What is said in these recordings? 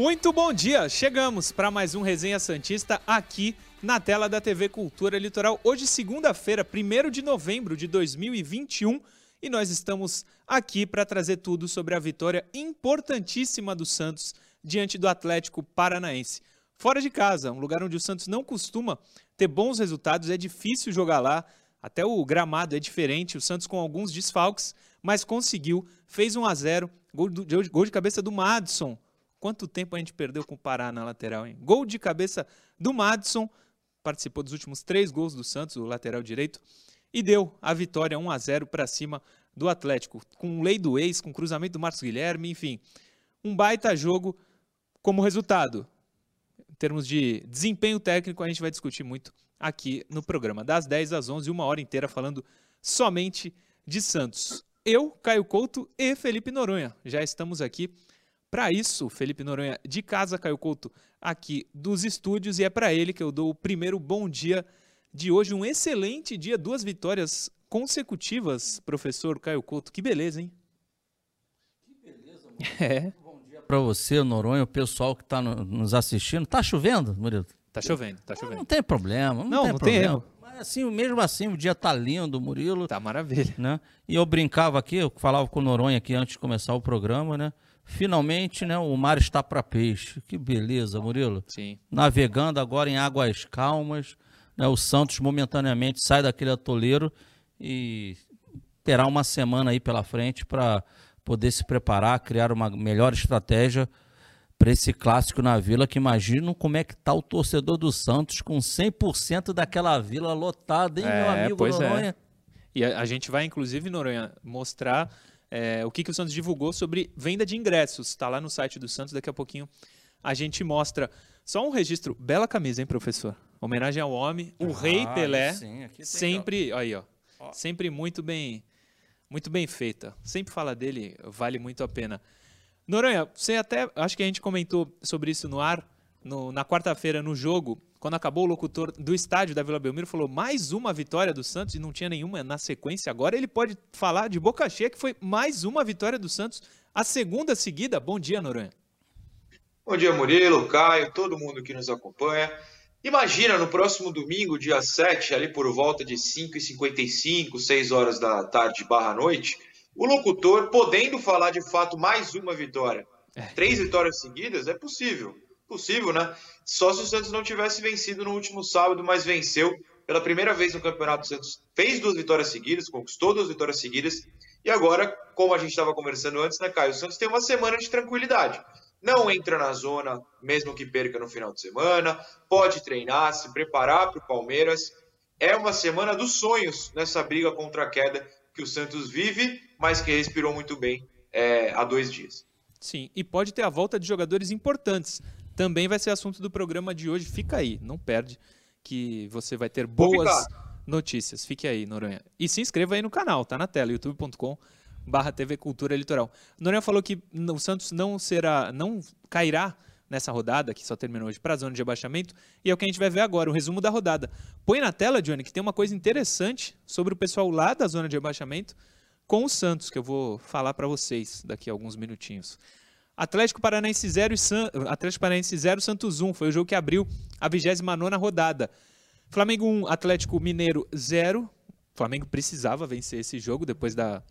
Muito bom dia! Chegamos para mais um Resenha Santista aqui na tela da TV Cultura Litoral. Hoje, segunda-feira, 1 de novembro de 2021, e nós estamos aqui para trazer tudo sobre a vitória importantíssima do Santos diante do Atlético Paranaense. Fora de casa, um lugar onde o Santos não costuma ter bons resultados, é difícil jogar lá, até o gramado é diferente, o Santos com alguns desfalques, mas conseguiu, fez 1 a 0 gol, gol de cabeça do Madison. Quanto tempo a gente perdeu com o Pará na lateral, hein? Gol de cabeça do Madison, participou dos últimos três gols do Santos, o lateral direito, e deu a vitória 1 a 0 para cima do Atlético, com lei do ex, com cruzamento do Marcos Guilherme, enfim. Um baita jogo como resultado. Em termos de desempenho técnico, a gente vai discutir muito aqui no programa, das 10 às 11, uma hora inteira falando somente de Santos. Eu, Caio Couto e Felipe Noronha já estamos aqui para isso. Felipe Noronha de casa, Caio Couto aqui dos estúdios e é para ele que eu dou o primeiro bom dia de hoje. Um excelente dia, duas vitórias consecutivas, professor Caio Couto. Que beleza, hein? Que beleza, Murilo. É. Bom dia para você, Noronha, o pessoal que está no, nos assistindo. Tá chovendo, Murilo? Tá chovendo, tá chovendo. Não, não tem problema, não, não tem, não problema. tem erro. Mas assim, mesmo assim, o dia tá lindo, Murilo. Tá maravilha. Né? E eu brincava aqui, eu falava com o Noronha aqui antes de começar o programa, né? Finalmente, né, o mar está para peixe. Que beleza, Murilo. Sim. Navegando agora em águas calmas, né, o Santos momentaneamente sai daquele atoleiro e terá uma semana aí pela frente para poder se preparar, criar uma melhor estratégia para esse clássico na Vila, que imagino como é que tá o torcedor do Santos com 100% daquela Vila lotada, hein, é, meu amigo pois é. Noronha? É. E a, a, gente vai, inclusive, Noronha, mostrar é, o que, que o Santos divulgou sobre venda de ingressos. Está lá no site do Santos, daqui a pouquinho a gente mostra. Só um registro, bela camisa, hein, professor? Homenagem ao homem, o ah, rei Pelé. Sim, sempre, aí, ó, ó, sempre muito bem, muito bem feita. Sempre fala dele, vale muito a pena. Noronha, você até, acho que a gente comentou sobre isso no ar, no, na quarta-feira no jogo, quando acabou o locutor do estádio da Vila Belmiro falou mais uma vitória do Santos e não tinha nenhuma na sequência. Agora ele pode falar de boca cheia que foi mais uma vitória do Santos, a segunda seguida. Bom dia, Noronha. Bom dia, Murilo, Caio, todo mundo que nos acompanha. Imagina no próximo domingo, dia 7, ali por volta de 5h55, 6 horas da tarde barra noite, o locutor podendo falar de fato mais uma vitória. É. Três vitórias seguidas é possível possível, né? Só se o Santos não tivesse vencido no último sábado, mas venceu pela primeira vez no campeonato. O Santos fez duas vitórias seguidas, conquistou duas vitórias seguidas. E agora, como a gente estava conversando antes, né, Caio? O Santos tem uma semana de tranquilidade. Não entra na zona, mesmo que perca no final de semana. Pode treinar, se preparar para o Palmeiras. É uma semana dos sonhos nessa briga contra a queda que o Santos vive, mas que respirou muito bem é, há dois dias. Sim, e pode ter a volta de jogadores importantes também vai ser assunto do programa de hoje. Fica aí, não perde, que você vai ter boas notícias. Fique aí, Noronha. E se inscreva aí no canal, tá na tela, youtube.com barra TV Cultura Litoral. Noronha falou que o Santos não será, não cairá nessa rodada, que só terminou hoje, para a zona de abaixamento, e é o que a gente vai ver agora, o resumo da rodada. Põe na tela, Johnny, que tem uma coisa interessante sobre o pessoal lá da zona de abaixamento com o Santos, que eu vou falar para vocês daqui a alguns minutinhos. Atlético Paranaense 0 San... Atlético Paranaense 0 Santos 1 foi o jogo que abriu a 29ª rodada. Flamengo 1, Atlético Mineiro 0. O Flamengo precisava vencer esse jogo depois da,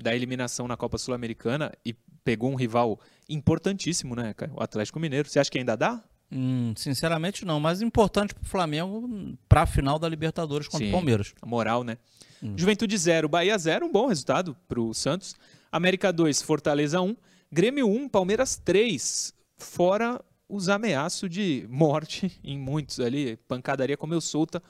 da eliminação na Copa Sul-Americana e pegou um rival importantíssimo, né, O Atlético Mineiro. Você acha que ainda dá? Hum, sinceramente não, mas importante para o Flamengo para a final da Libertadores contra Sim, o Palmeiras. A moral, né? Hum. Juventude 0, Bahia 0, um bom resultado para o Santos. América 2, Fortaleza 1. Grêmio 1, Palmeiras 3. Fora os ameaços de morte em muitos ali, pancadaria comeu solta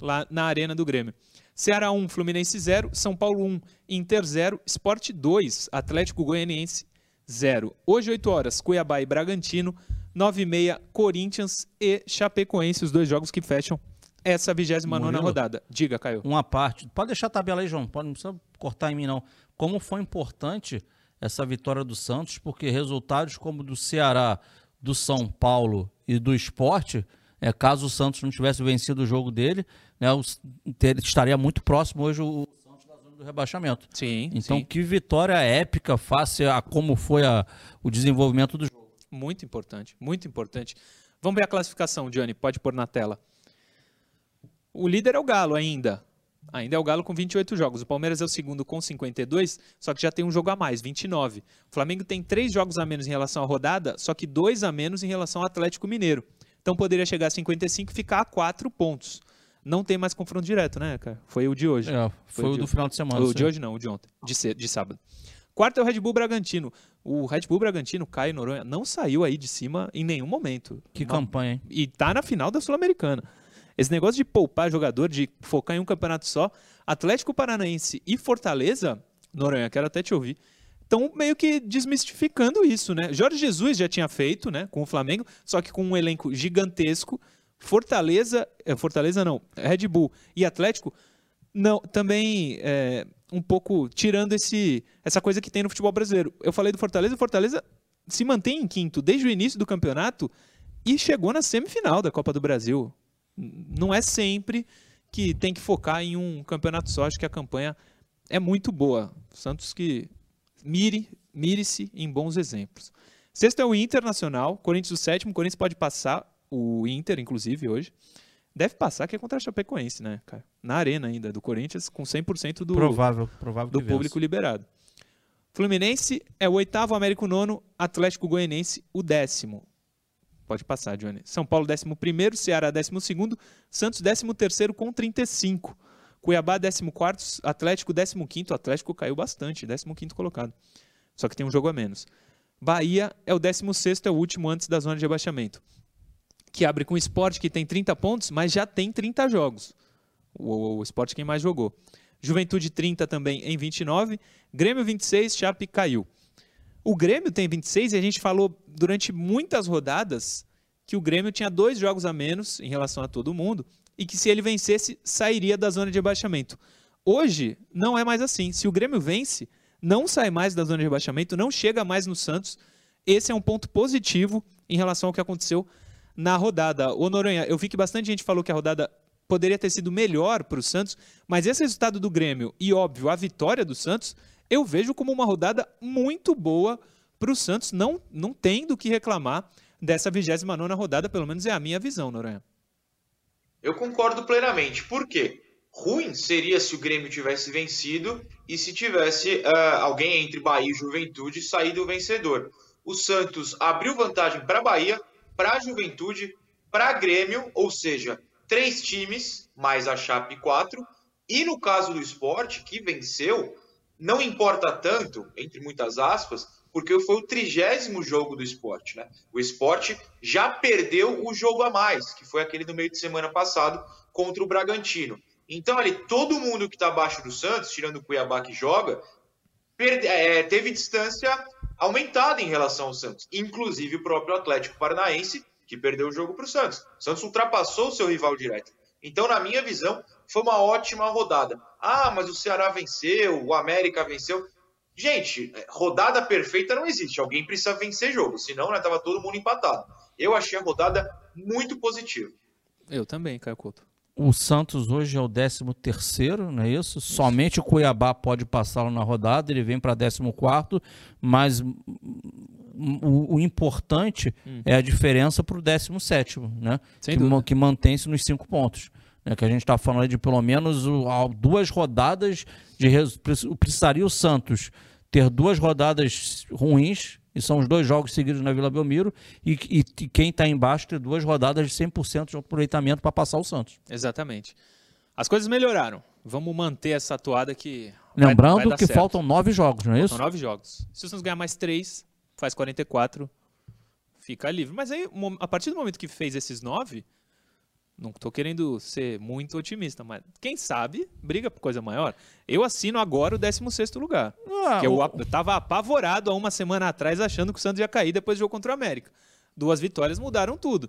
lá na arena do Grêmio. Ceará 1, Fluminense 0, São Paulo 1, Inter 0, Sport 2, Atlético Goianiense 0. Hoje, 8 horas, Cuiabá e Bragantino, 9 e meia, Corinthians e Chapecoense, os dois jogos que fecham essa 29 rodada. Diga, Caio. Uma parte. Pode deixar a tabela aí, João. Pode, não precisa cortar em mim, não. Como foi importante essa vitória do Santos, porque resultados como do Ceará, do São Paulo e do esporte, é, caso o Santos não tivesse vencido o jogo dele, né, o, ter, estaria muito próximo hoje o Santos da zona do rebaixamento. Sim. Então, sim. que vitória épica face a como foi a, o desenvolvimento do jogo. Muito importante, muito importante. Vamos ver a classificação, Johnny, pode pôr na tela. O líder é o Galo ainda. Ainda é o Galo com 28 jogos. O Palmeiras é o segundo com 52, só que já tem um jogo a mais, 29. O Flamengo tem três jogos a menos em relação à rodada, só que dois a menos em relação ao Atlético Mineiro. Então poderia chegar a 55 e ficar a quatro pontos. Não tem mais confronto direto, né, cara? Foi o de hoje. É, foi, foi o do final de semana. O de hoje não, o de ontem, de, de sábado. Quarto é o Red Bull Bragantino. O Red Bull Bragantino, Caio Noronha, não saiu aí de cima em nenhum momento. Que Uma... campanha, hein? E tá na final da Sul-Americana. Esse negócio de poupar jogador, de focar em um campeonato só, Atlético Paranaense e Fortaleza, Noronha, quero até te ouvir, estão meio que desmistificando isso, né? Jorge Jesus já tinha feito, né, com o Flamengo, só que com um elenco gigantesco. Fortaleza, é, Fortaleza não, Red Bull e Atlético, não, também é, um pouco tirando esse, essa coisa que tem no futebol brasileiro. Eu falei do Fortaleza, o Fortaleza se mantém em quinto desde o início do campeonato e chegou na semifinal da Copa do Brasil não é sempre que tem que focar em um campeonato só. Acho que a campanha é muito boa. Santos que mire, mire-se em bons exemplos. Sexto é o Internacional, Corinthians o sétimo, Corinthians pode passar o Inter, inclusive, hoje. Deve passar, que é contra a Chapecoense, né, cara? Na arena ainda, do Corinthians, com 100% do, provável, provável do público liberado. Fluminense é o oitavo, Américo nono, Atlético Goianense o décimo. Pode passar, Johnny. São Paulo 11º, Ceará 12º, Santos 13º com 35. Cuiabá 14º, Atlético 15º. Atlético caiu bastante, 15º colocado. Só que tem um jogo a menos. Bahia é o 16º, é o último antes da zona de abaixamento. Que abre com o Sport, que tem 30 pontos, mas já tem 30 jogos. O, o Sport quem mais jogou. Juventude 30 também em 29. Grêmio 26, Chape caiu. O Grêmio tem 26 e a gente falou durante muitas rodadas que o Grêmio tinha dois jogos a menos em relação a todo mundo e que se ele vencesse, sairia da zona de rebaixamento. Hoje, não é mais assim. Se o Grêmio vence, não sai mais da zona de rebaixamento, não chega mais no Santos. Esse é um ponto positivo em relação ao que aconteceu na rodada. Ô Noronha, eu vi que bastante gente falou que a rodada poderia ter sido melhor para o Santos, mas esse resultado do Grêmio e, óbvio, a vitória do Santos eu vejo como uma rodada muito boa para o Santos. Não, não tem do que reclamar dessa 29 rodada, pelo menos é a minha visão, Noronha. Eu concordo plenamente. Por quê? Ruim seria se o Grêmio tivesse vencido e se tivesse uh, alguém entre Bahia e Juventude saído vencedor. O Santos abriu vantagem para Bahia, para Juventude, para Grêmio, ou seja, três times, mais a Chape quatro. E no caso do esporte, que venceu, não importa tanto, entre muitas aspas, porque foi o trigésimo jogo do esporte. Né? O esporte já perdeu o jogo a mais, que foi aquele do meio de semana passado contra o Bragantino. Então, ali, todo mundo que está abaixo do Santos, tirando o Cuiabá que joga, perde, é, teve distância aumentada em relação ao Santos. Inclusive o próprio Atlético Paranaense, que perdeu o jogo para o Santos. O Santos ultrapassou o seu rival direto. Então, na minha visão, foi uma ótima rodada. Ah, mas o Ceará venceu, o América venceu. Gente, rodada perfeita não existe. Alguém precisa vencer jogo, senão né, tava todo mundo empatado. Eu achei a rodada muito positiva. Eu também, Caio Couto. O Santos hoje é o 13 terceiro, não é isso? isso? Somente o Cuiabá pode passá-lo na rodada, ele vem para 14 quarto, mas o, o importante hum. é a diferença para o 17 né? Sem que, que mantém-se nos cinco pontos né, que a gente está falando de pelo menos duas rodadas de precisaria o Santos ter duas rodadas ruins e são os dois jogos seguidos na Vila Belmiro e, e, e quem está embaixo ter duas rodadas de 100% de aproveitamento para passar o Santos. Exatamente. As coisas melhoraram. Vamos manter essa toada que Lembrando vai, vai que certo. faltam nove jogos, não é isso? Faltam nove jogos. Se o Santos ganhar mais três, faz 44, fica livre. Mas aí, a partir do momento que fez esses nove, não estou querendo ser muito otimista, mas quem sabe briga por coisa maior. Eu assino agora o 16 lugar. Ah, que eu, o... estava apavorado há uma semana atrás achando que o Santos ia cair depois do jogo contra o América. Duas vitórias mudaram tudo.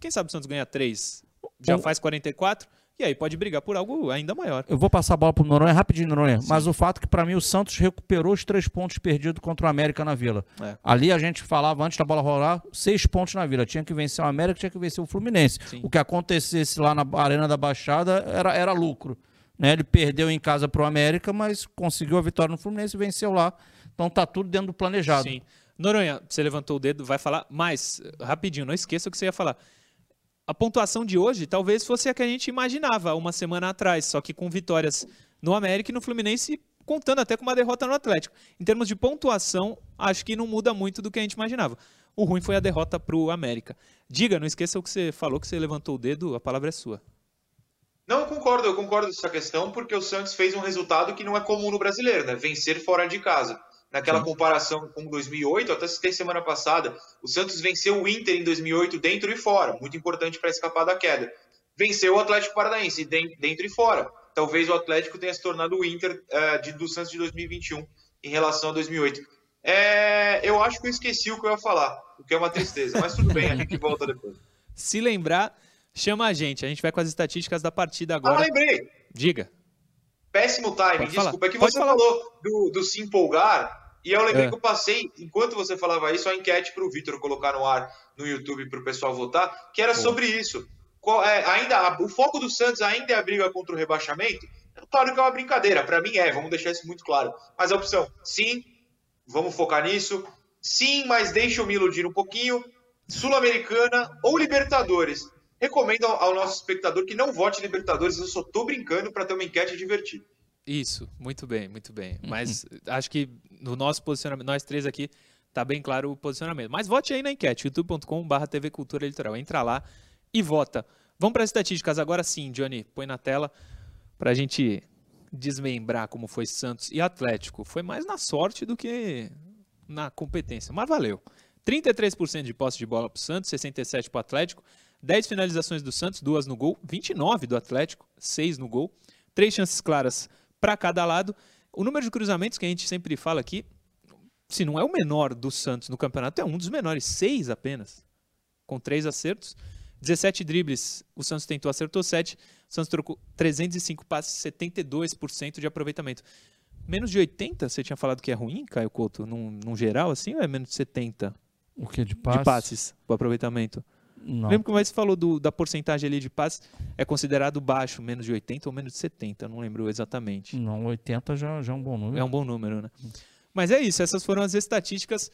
Quem sabe o Santos ganha três? Já faz 44? E aí pode brigar por algo ainda maior. Eu vou passar a bola pro Noronha rapidinho, Noronha. Sim. Mas o fato é que para mim o Santos recuperou os três pontos perdidos contra o América na Vila. É. Ali a gente falava antes da bola rolar, seis pontos na Vila. Tinha que vencer o América, tinha que vencer o Fluminense. Sim. O que acontecesse lá na Arena da Baixada era, era lucro. Né? Ele perdeu em casa pro América, mas conseguiu a vitória no Fluminense e venceu lá. Então tá tudo dentro do planejado. Sim. Noronha, você levantou o dedo, vai falar, mas, rapidinho, não esqueça o que você ia falar. A pontuação de hoje talvez fosse a que a gente imaginava uma semana atrás, só que com vitórias no América e no Fluminense, contando até com uma derrota no Atlético. Em termos de pontuação, acho que não muda muito do que a gente imaginava. O ruim foi a derrota para o América. Diga, não esqueça o que você falou, que você levantou o dedo, a palavra é sua. Não, eu concordo, eu concordo com essa questão, porque o Santos fez um resultado que não é comum no brasileiro, né? Vencer fora de casa. Naquela comparação com 2008, até citei semana passada, o Santos venceu o Inter em 2008 dentro e fora, muito importante para escapar da queda. Venceu o Atlético Paranaense dentro e fora. Talvez o Atlético tenha se tornado o Inter uh, de, do Santos de 2021 em relação a 2008. É, eu acho que eu esqueci o que eu ia falar, o que é uma tristeza, mas tudo bem, a gente volta depois. Se lembrar, Chama a gente, a gente vai com as estatísticas da partida agora. Ah, lembrei! Diga. Péssimo time, desculpa. É que Pode você falar. falou do, do se empolgar, e eu lembrei é. que eu passei, enquanto você falava isso, a enquete para o Vitor colocar no ar no YouTube para o pessoal votar, que era Bom. sobre isso. Qual, é, ainda O foco do Santos ainda é a briga contra o rebaixamento? Claro que é uma brincadeira, para mim é, vamos deixar isso muito claro. Mas a opção, sim, vamos focar nisso. Sim, mas deixa eu me iludir um pouquinho. Sul-Americana ou Libertadores recomendo ao nosso espectador que não vote Libertadores, eu só tô brincando para ter uma enquete divertida. Isso, muito bem, muito bem. Uhum. Mas acho que no nosso posicionamento, nós três aqui, tá bem claro o posicionamento. Mas vote aí na enquete, youtube.com.br TV Cultura Litoral. Entra lá e vota. Vamos para as estatísticas agora sim, Johnny. Põe na tela para a gente desmembrar como foi Santos e Atlético. Foi mais na sorte do que na competência, mas valeu. 33% de posse de bola para o Santos, 67% para o Atlético. 10 finalizações do Santos, duas no gol, 29 do Atlético, 6 no gol, três chances claras para cada lado. O número de cruzamentos que a gente sempre fala aqui, se não é o menor do Santos no campeonato, é um dos menores, 6 apenas, com três acertos. 17 dribles, o Santos tentou, acertou 7. O Santos trocou 305 passes, 72% de aproveitamento. Menos de 80, você tinha falado que é ruim, Caio Couto, num, num geral assim, ou é menos de 70? O que de passes? De passes, o aproveitamento. Não. Lembro que você falou do, da porcentagem ali de passes, é considerado baixo, menos de 80 ou menos de 70, não lembro exatamente. Não, 80 já, já é um bom número. É um bom número, né? Mas é isso, essas foram as estatísticas.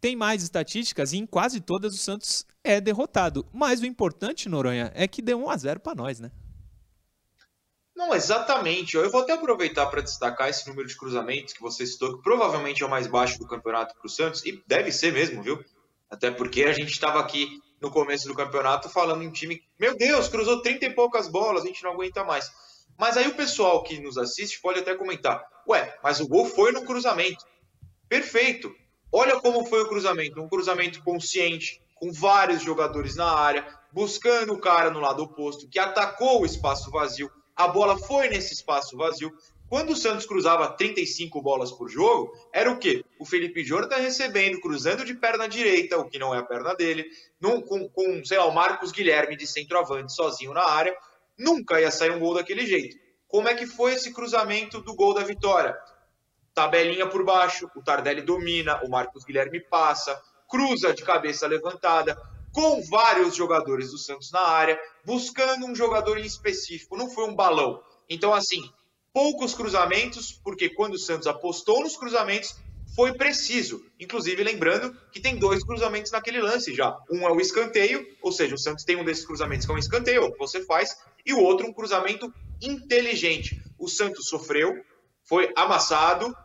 Tem mais estatísticas e em quase todas o Santos é derrotado. Mas o importante, Noronha, é que deu 1 a 0 para nós, né? Não, exatamente. Eu vou até aproveitar para destacar esse número de cruzamentos que você citou, que provavelmente é o mais baixo do campeonato para o Santos, e deve ser mesmo, viu? Até porque a gente estava aqui no começo do campeonato falando em time, meu Deus, cruzou 30 e poucas bolas, a gente não aguenta mais. Mas aí o pessoal que nos assiste pode até comentar: ué, mas o gol foi no cruzamento. Perfeito. Olha como foi o cruzamento. Um cruzamento consciente, com vários jogadores na área, buscando o cara no lado oposto, que atacou o espaço vazio. A bola foi nesse espaço vazio. Quando o Santos cruzava 35 bolas por jogo, era o quê? O Felipe Jordan recebendo, cruzando de perna direita, o que não é a perna dele, num, com, com, sei lá, o Marcos Guilherme de centroavante sozinho na área. Nunca ia sair um gol daquele jeito. Como é que foi esse cruzamento do gol da vitória? Tabelinha por baixo, o Tardelli domina, o Marcos Guilherme passa, cruza de cabeça levantada, com vários jogadores do Santos na área, buscando um jogador em específico, não foi um balão. Então, assim, poucos cruzamentos, porque quando o Santos apostou nos cruzamentos, foi preciso. Inclusive, lembrando que tem dois cruzamentos naquele lance já. Um é o escanteio, ou seja, o Santos tem um desses cruzamentos que é um escanteio, que você faz, e o outro um cruzamento inteligente. O Santos sofreu, foi amassado,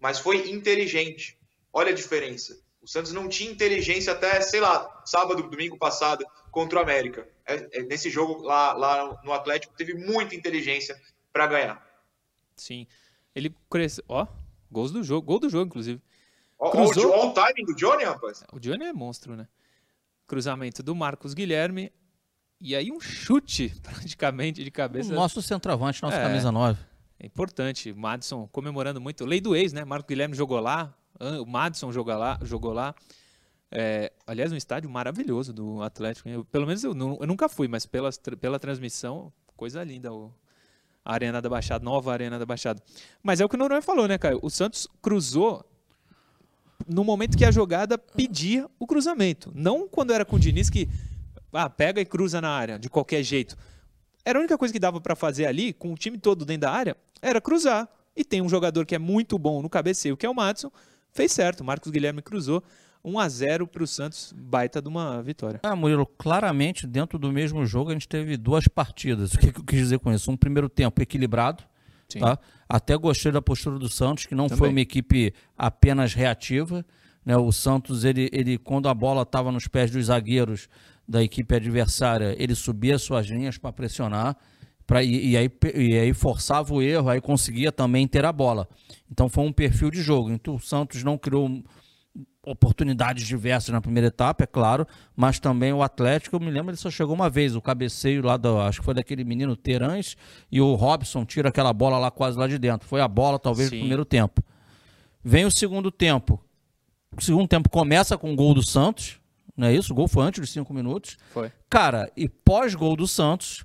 mas foi inteligente. Olha a diferença. O Santos não tinha inteligência até, sei lá, sábado, domingo passado, contra o América. É, é, nesse jogo lá, lá no Atlético, teve muita inteligência para ganhar. Sim. Ele cresceu. Ó, gols do jogo. Gol do jogo, inclusive. Ó, Cruzou... ó, o timing do Johnny, rapaz. O Johnny é monstro, né? Cruzamento do Marcos Guilherme. E aí um chute, praticamente, de cabeça. O nosso centroavante, nosso é, camisa 9. É importante. Madison comemorando muito. Lei do ex, né? Marcos Guilherme jogou lá. O Madison jogou lá. Jogou lá. É, aliás, um estádio maravilhoso do Atlético. Eu, pelo menos eu, eu, nunca fui, mas pela, pela transmissão, coisa linda o, Arena da Baixada, nova Arena da Baixada. Mas é o que o Noronha falou, né, Caio? O Santos cruzou no momento que a jogada pedia o cruzamento. Não quando era com o Diniz que ah, pega e cruza na área, de qualquer jeito. Era a única coisa que dava para fazer ali, com o time todo dentro da área, era cruzar. E tem um jogador que é muito bom no cabeceio, que é o Madison, fez certo. Marcos Guilherme cruzou. 1 a 0 para o Santos, baita de uma vitória. Ah, Murilo, claramente dentro do mesmo jogo a gente teve duas partidas. O que, que eu quis dizer com isso? Um primeiro tempo equilibrado, tá? Até gostei da postura do Santos, que não Também. foi uma equipe apenas reativa. Né? O Santos, ele, ele quando a bola estava nos pés dos zagueiros da equipe adversária, ele subia suas linhas para pressionar. Pra, e, e, aí, e aí forçava o erro, aí conseguia também ter a bola. Então foi um perfil de jogo. Então o Santos não criou oportunidades diversas na primeira etapa, é claro, mas também o Atlético, eu me lembro, ele só chegou uma vez, o cabeceio lá, do, acho que foi daquele menino Terãs, e o Robson tira aquela bola lá quase lá de dentro. Foi a bola, talvez, Sim. no primeiro tempo. Vem o segundo tempo. O segundo tempo começa com o gol do Santos, não é isso? O gol foi antes dos cinco minutos. Foi. Cara, e pós-gol do Santos,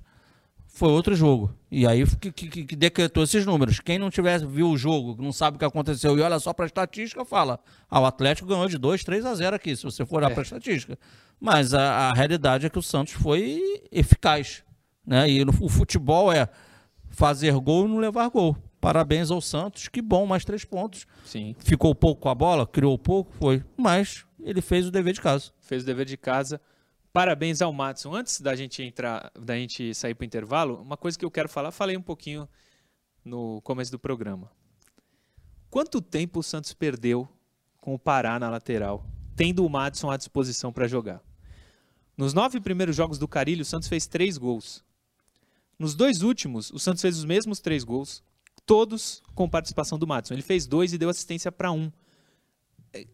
foi outro jogo. E aí que, que, que, decretou esses números. Quem não tivesse viu o jogo, não sabe o que aconteceu e olha só para a estatística, fala: ah, o Atlético ganhou de 2, 3 a 0 aqui, se você for olhar é. para a estatística. Mas a, a, realidade é que o Santos foi eficaz. Né? E no, o futebol é fazer gol e não levar gol. Parabéns ao Santos, que bom, mais três pontos. Sim. Ficou pouco com a bola, criou pouco, foi. Mas ele fez o dever de casa. Fez o dever de casa. Parabéns ao Matson. Antes da gente entrar, da gente sair para o intervalo, uma coisa que eu quero falar, falei um pouquinho no começo do programa. Quanto tempo o Santos perdeu com o Pará na lateral, tendo o Matson à disposição para jogar? Nos nove primeiros jogos do Carilho, o Santos fez três gols. Nos dois últimos, o Santos fez os mesmos três gols, todos com participação do Matson. Ele fez dois e deu assistência para um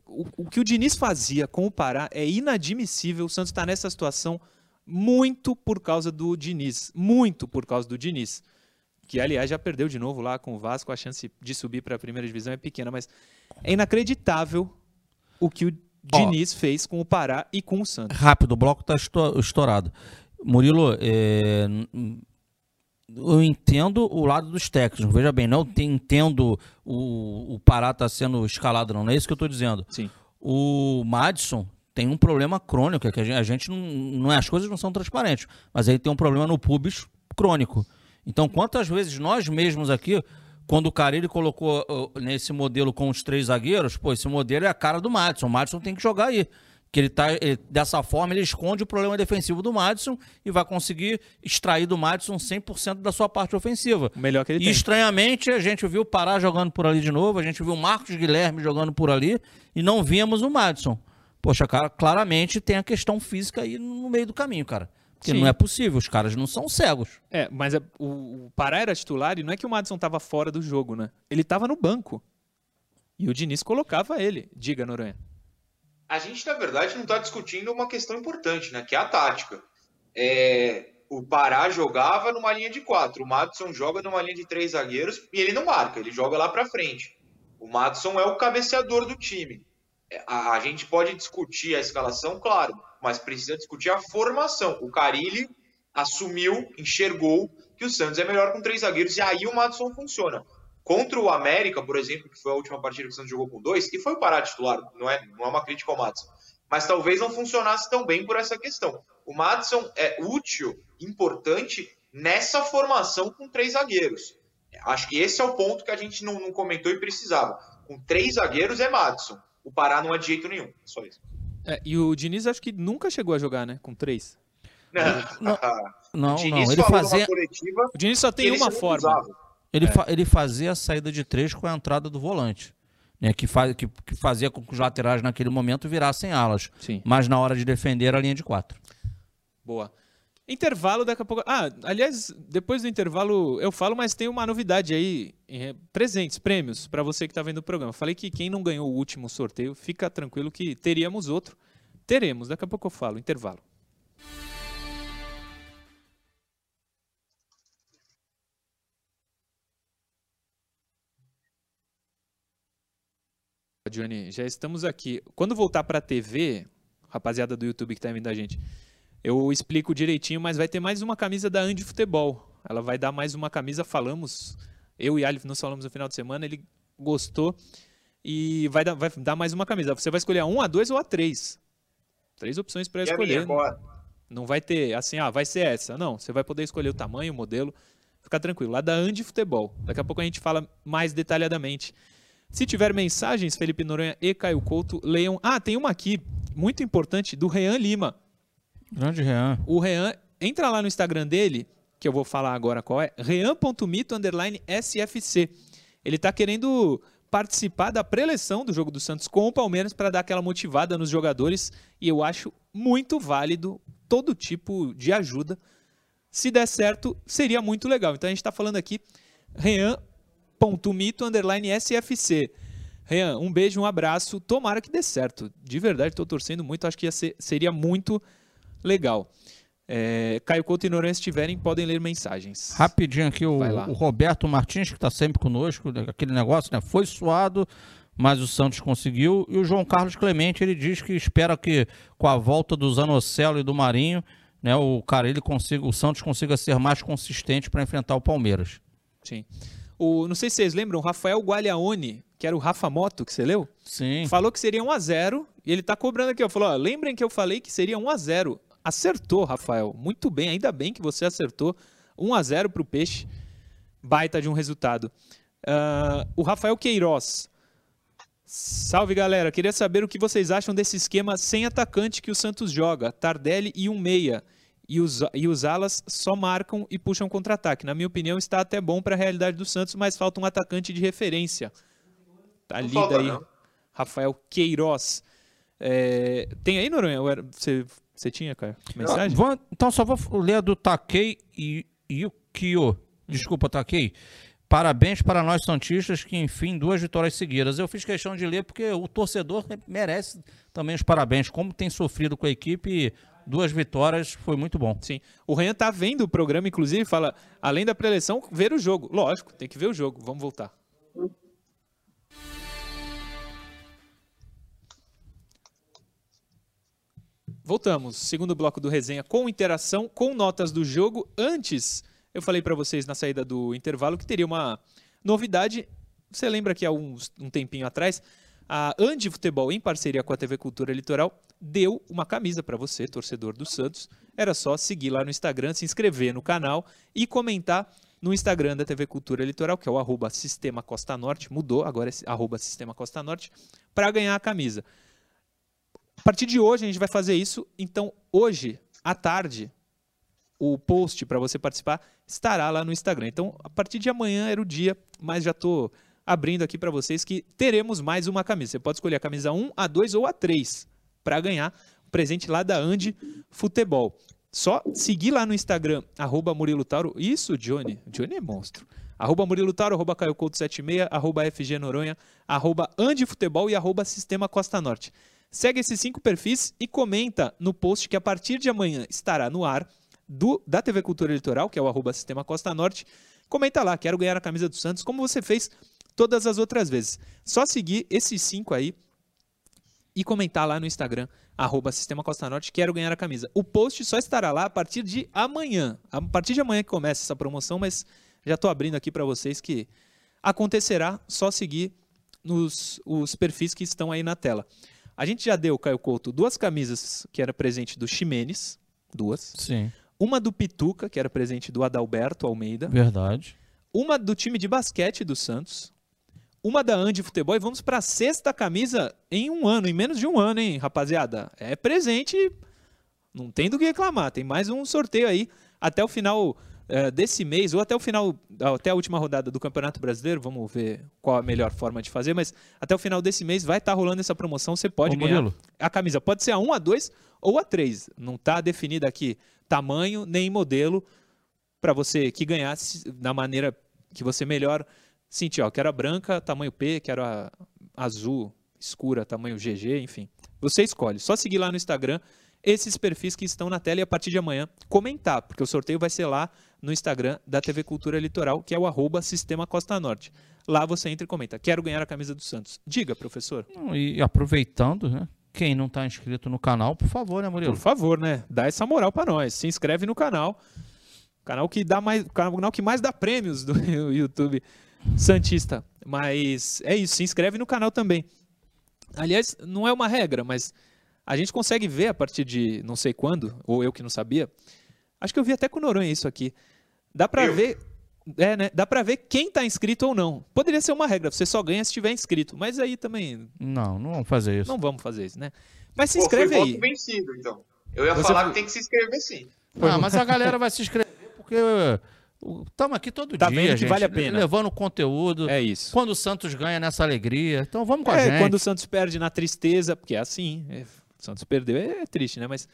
o, o, que o Diniz fazia com o Pará é inadmissível. O Santos está nessa situação muito por causa do Diniz. Muito por causa do Diniz. Que, aliás, já perdeu de novo lá com o Vasco. A chance de subir para a primeira divisão é pequena, mas é inacreditável o que o Diniz Ó, fez com o Pará e com o Santos. Rápido, o bloco está estourado. Murilo, é, eu entendo o lado dos técnicos. Veja bem, não entendo o, o Pará tá sendo escalado, não. Não é isso que eu estou dizendo. Sim. O Madison tem um problema crônico, é que a gente, a gente não, não é, as coisas não são transparentes, mas ele tem um problema no pubis crônico. Então, quantas vezes nós mesmos aqui, quando o Carilli colocou uh, nesse modelo com os três zagueiros, pô, esse modelo é a cara do Madison. O Madison tem que jogar aí que ele tá ele, dessa forma ele esconde o problema defensivo do Madison e vai conseguir extrair do Madison 100% da sua parte ofensiva. O melhor que ele e tem. estranhamente a gente viu o Pará jogando por ali de novo, a gente viu o Marcos Guilherme jogando por ali e não vimos o Madison. Poxa, cara, claramente tem a questão física aí no meio do caminho, cara. Porque Sim. não é possível, os caras não são cegos. É, mas é, o, o Pará era titular e não é que o Madison estava fora do jogo, né? Ele estava no banco. E o Diniz colocava ele. Diga, Noronha a gente, na verdade, não está discutindo uma questão importante, né? Que é a tática. É, o Pará jogava numa linha de quatro, o Madison joga numa linha de três zagueiros e ele não marca, ele joga lá para frente. O Madison é o cabeceador do time. É, a, a, gente pode discutir a escalação, claro, mas precisa discutir a formação. O Carilli assumiu, enxergou que o Santos é melhor com três zagueiros e aí o Madison funciona. Contra o América, por exemplo, que foi a última partida que o Santos jogou com dois, e foi o Pará titular, não é, não é uma crítica ao Madison, mas talvez não funcionasse tão bem por essa questão. O Madison é útil, importante nessa formação com três zagueiros. Acho que esse é o ponto que a gente não, não comentou e precisava. Com três zagueiros é Madison. O Pará não é de jeito nenhum. Só isso. É, e o Diniz acho que nunca chegou a jogar, né? Com três. Não, não, não. Ele fazia. O Diniz só tem uma forma. Usava. Ele, é. fa ele fazia a saída de três com a entrada do volante. Né, que, faz, que, que, fazia com que os laterais naquele momento virassem alas. Sim. Mas na hora de defender a linha de quatro. Boa. Intervalo daqui a pouco. Ah, aliás, depois do intervalo eu falo, mas tem uma novidade aí: presentes, prêmios para você que está vendo o programa. Falei que quem não ganhou o último sorteio, fica tranquilo que teríamos outro. Teremos, daqui a pouco eu falo. Intervalo. Johnny, já estamos aqui. Quando voltar para a TV, rapaziada do YouTube que está vendo a gente, eu explico direitinho, mas vai ter mais uma camisa da Andy Futebol. Ela vai dar mais uma camisa, falamos, eu e Alif nós falamos no final de semana, ele gostou e vai dar, vai dar mais uma camisa. Você vai escolher a 1, a 2 ou a 3. Três opções para escolher. Não vai ter assim, ah, vai ser essa. Não, você vai poder escolher o tamanho, o modelo. Fica tranquilo. Lá da Andy Futebol. Daqui a pouco a gente fala mais detalhadamente Se tiver mensagens, Felipe Noronha e Caio Couto, leiam. Ah, tem uma aqui, muito importante, do Rean Lima. Grande Rean. O Rean, entra lá no Instagram dele, que eu vou falar agora qual é, rean.mito underline SFC. Ele está querendo participar da preleção do jogo do Santos com o Palmeiras para dar aquela motivada nos jogadores e eu acho muito válido todo tipo de ajuda. Se der certo, seria muito legal. Então a gente está falando aqui rean.mito underline SFC. Rean, um beijo, um abraço. Tomara que dê certo. De verdade, estou torcendo muito. Acho que ser, seria muito legal. É, Caio Couto e Noronha, se tiverem, podem ler mensagens. Rapidinho aqui, o, o Roberto Martins, que está sempre conosco, aquele negócio, né? Foi suado, mas o Santos conseguiu. E o João Carlos Clemente, ele diz que espera que com a volta do Zanocelo e do Marinho, né, o cara, ele consiga, o Santos consiga ser mais consistente para enfrentar o Palmeiras. Sim. O, não sei se vocês lembram, o Rafael Guagliaone, que era o Rafa Moto, que você leu? Sim. Falou que seria 1 a 0 e ele está cobrando aqui. Falou: ó, lembrem que eu falei que seria 1 a 0 Acertou, Rafael. Muito bem, ainda bem que você acertou. 1 a 0 para o Peixe. Baita de um resultado. Uh, o Rafael Queiroz. Salve, galera. Queria saber o que vocês acham desse esquema sem atacante que o Santos joga. Tardelli e um meia. E os, e os alas só marcam e puxam contra-ataque. Na minha opinião, está até bom para a realidade do Santos, mas falta um atacante de referência. Tá lida aí. Não. Rafael Queiroz. É, tem aí, Noronha? Você você tinha, cara? Mensagem? Vou, então só vou ler a do Takei e Yukio. Desculpa, Takei. Parabéns para nós Santistas que, enfim, duas vitórias seguidas. Eu fiz questão de ler porque o torcedor merece também os parabéns. Como tem sofrido com a equipe, duas vitórias foi muito bom. Sim. O Renhan tá vendo o programa, inclusive, fala, além da preleção, ver o jogo. Lógico, tem que ver o jogo. Vamos voltar. Voltamos, segundo bloco do resenha com interação, com notas do jogo. Antes, eu falei para vocês na saída do intervalo que teria uma novidade. Você lembra que há um tempinho atrás, a Andi Futebol, em parceria com a TV Cultura Litoral, deu uma camisa para você, torcedor do Santos. Era só seguir lá no Instagram, se inscrever no canal e comentar no Instagram da TV Cultura Litoral, que é o arroba Sistema Costa Norte, mudou, agora é arroba Sistema Costa Norte, para ganhar a camisa. A partir de hoje a gente vai fazer isso. Então, hoje, à tarde, o post para você participar estará lá no Instagram. Então, a partir de amanhã era o dia, mas já estou abrindo aqui para vocês que teremos mais uma camisa. Você pode escolher a camisa 1, a 2 ou a 3 para ganhar o presente lá da Andi Futebol. Só seguir lá no Instagram, arroba Murilo Tauro. Isso, Johnny. Johnny é monstro. Arroba Murilo Tauro, arroba Caio Couto 76, arroba FG Noronha, arroba Andi Futebol e arroba Sistema Costa Norte. Segue esses cinco perfis e comenta no post que a partir de amanhã estará no ar do, da TV Cultura Litoral, que é o arroba Sistema Costa Norte. Comenta lá, quero ganhar a camisa do Santos, como você fez todas as outras vezes. Só seguir esses cinco aí e comentar lá no Instagram, arroba Sistema Costa Norte, quero ganhar a camisa. O post só estará lá a partir de amanhã. A partir de amanhã que começa essa promoção, mas já estou abrindo aqui para vocês que acontecerá, só seguir nos os perfis que estão aí na tela. A gente já deu, Caio Couto, duas camisas que era presente do Ximenes, duas. Sim. Uma do Pituca, que era presente do Adalberto Almeida. Verdade. Uma do time de basquete do Santos. Uma da Andy Futebol. E vamos para a sexta camisa em um ano, em menos de um ano, hein, rapaziada? É presente, não tem do que reclamar. Tem mais um sorteio aí até o final uh, desse mês, ou até o final, até a última rodada do Campeonato Brasileiro, vamos ver qual a melhor forma de fazer, mas até o final desse mês vai estar tá rolando essa promoção, você pode Ô, ganhar Murilo. a camisa. Pode ser a 1, a 2 ou a 3. Não está definida aqui tamanho nem modelo para você que ganhasse da maneira que você melhor sentir. Ó, quero a branca, tamanho P, quero a azul escura, tamanho GG, enfim. Você escolhe. Só seguir lá no Instagram esses perfis que estão na tela e a partir de amanhã comentar, porque o sorteio vai ser lá no Instagram da TV Cultura Litoral, que é o arroba Sistema Costa Norte. Lá você entra e comenta, quero ganhar a camisa do Santos. Diga, professor. E aproveitando, né? Quem não está inscrito no canal, por favor, né, Murilo? Por favor, né? Dá essa moral para nós. Se inscreve no canal. Canal que dá mais, canal que mais dá prêmios do YouTube Santista. Mas é isso, se inscreve no canal também. Aliás, não é uma regra, mas a gente consegue ver a partir de não sei quando, ou eu que não sabia. Acho que eu vi até com o Noronha isso aqui. Dá para ver É, né? Dá pra ver quem tá inscrito ou não. Poderia ser uma regra, você só ganha se tiver inscrito. Mas aí também. Não, não vamos fazer isso. Não vamos fazer isso, né? Mas se inscreve Pô, aí. Voto vencido, então. Eu ia Você falar foi- que tem que se inscrever sim. Ah, mas a galera vai se inscrever porque estamos aqui todo Tá dia, vendo que gente, vale a pena. levando conteúdo. É isso. Quando o Santos ganha nessa alegria, então vamos com a É, gente. quando o Santos perde na tristeza, porque é assim, é, o Santos perdeu, é triste, né? Mas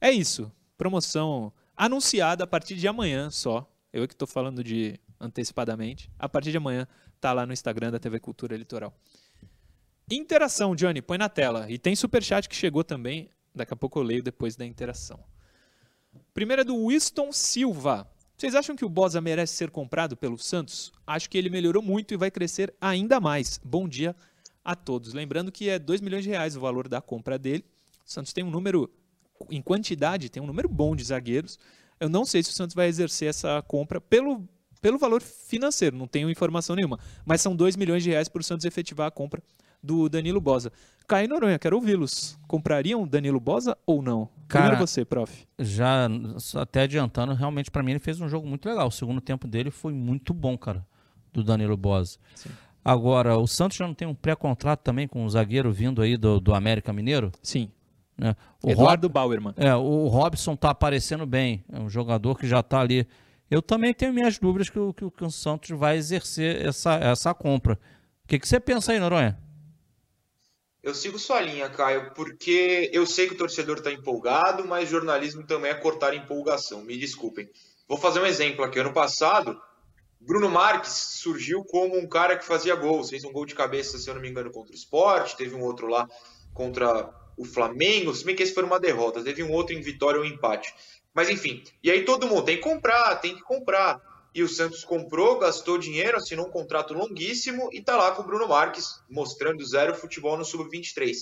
é isso. Promoção anunciada a partir de amanhã só. Eu é que tô falando de antecipadamente. A partir de amanhã tá lá no Instagram da TV Cultura Litoral. Interação, Johnny, põe na tela. E tem superchat que chegou também. Daqui a pouco eu leio depois da interação. Primeira é do Winston Silva. Vocês acham que o Bosa merece ser comprado pelo Santos? Acho que ele melhorou muito e vai crescer ainda mais. Bom dia a todos. Lembrando que é 2 milhões de reais o valor da compra dele. O Santos tem um número, em quantidade, tem um número bom de zagueiros. Eu não sei se o Santos vai exercer essa compra pelo, pelo valor financeiro, não tenho informação nenhuma. Mas são 2 milhões de reais para o Santos efetivar a compra do Danilo Bosa. Caio Noronha, quero ouvi-los. Comprariam Danilo Bosa ou não? Cara, Primeiro você, prof. Já até adiantando, realmente pra mim ele fez um jogo muito legal. O segundo tempo dele foi muito bom, cara, do Danilo Bosa. Sim. Agora, o Santos já não tem um pré-contrato também com um zagueiro vindo aí do, do América Mineiro? Sim. Né? O Eduardo Bauerman. É, o Robson tá aparecendo bem. É um jogador que já tá ali. Eu também tenho minhas dúvidas que o, que o, que o Santos vai exercer essa, essa compra. O que, que você pensa aí, Noronha? Eu sigo sua linha, Caio, porque eu sei que o torcedor está empolgado, mas jornalismo também é cortar empolgação. Me desculpem. Vou fazer um exemplo aqui. Ano passado, Bruno Marques surgiu como um cara que fazia gols. Fez um gol de cabeça, se eu não me engano, contra o Sport. Teve um outro lá contra o Flamengo. Se bem que esse foi uma derrota. Teve um outro em vitória ou empate. Mas enfim. E aí todo mundo tem que comprar, tem que comprar. E o Santos comprou, gastou dinheiro, assinou um contrato longuíssimo e tá lá com o Bruno Marques, mostrando zero futebol no Sub-23.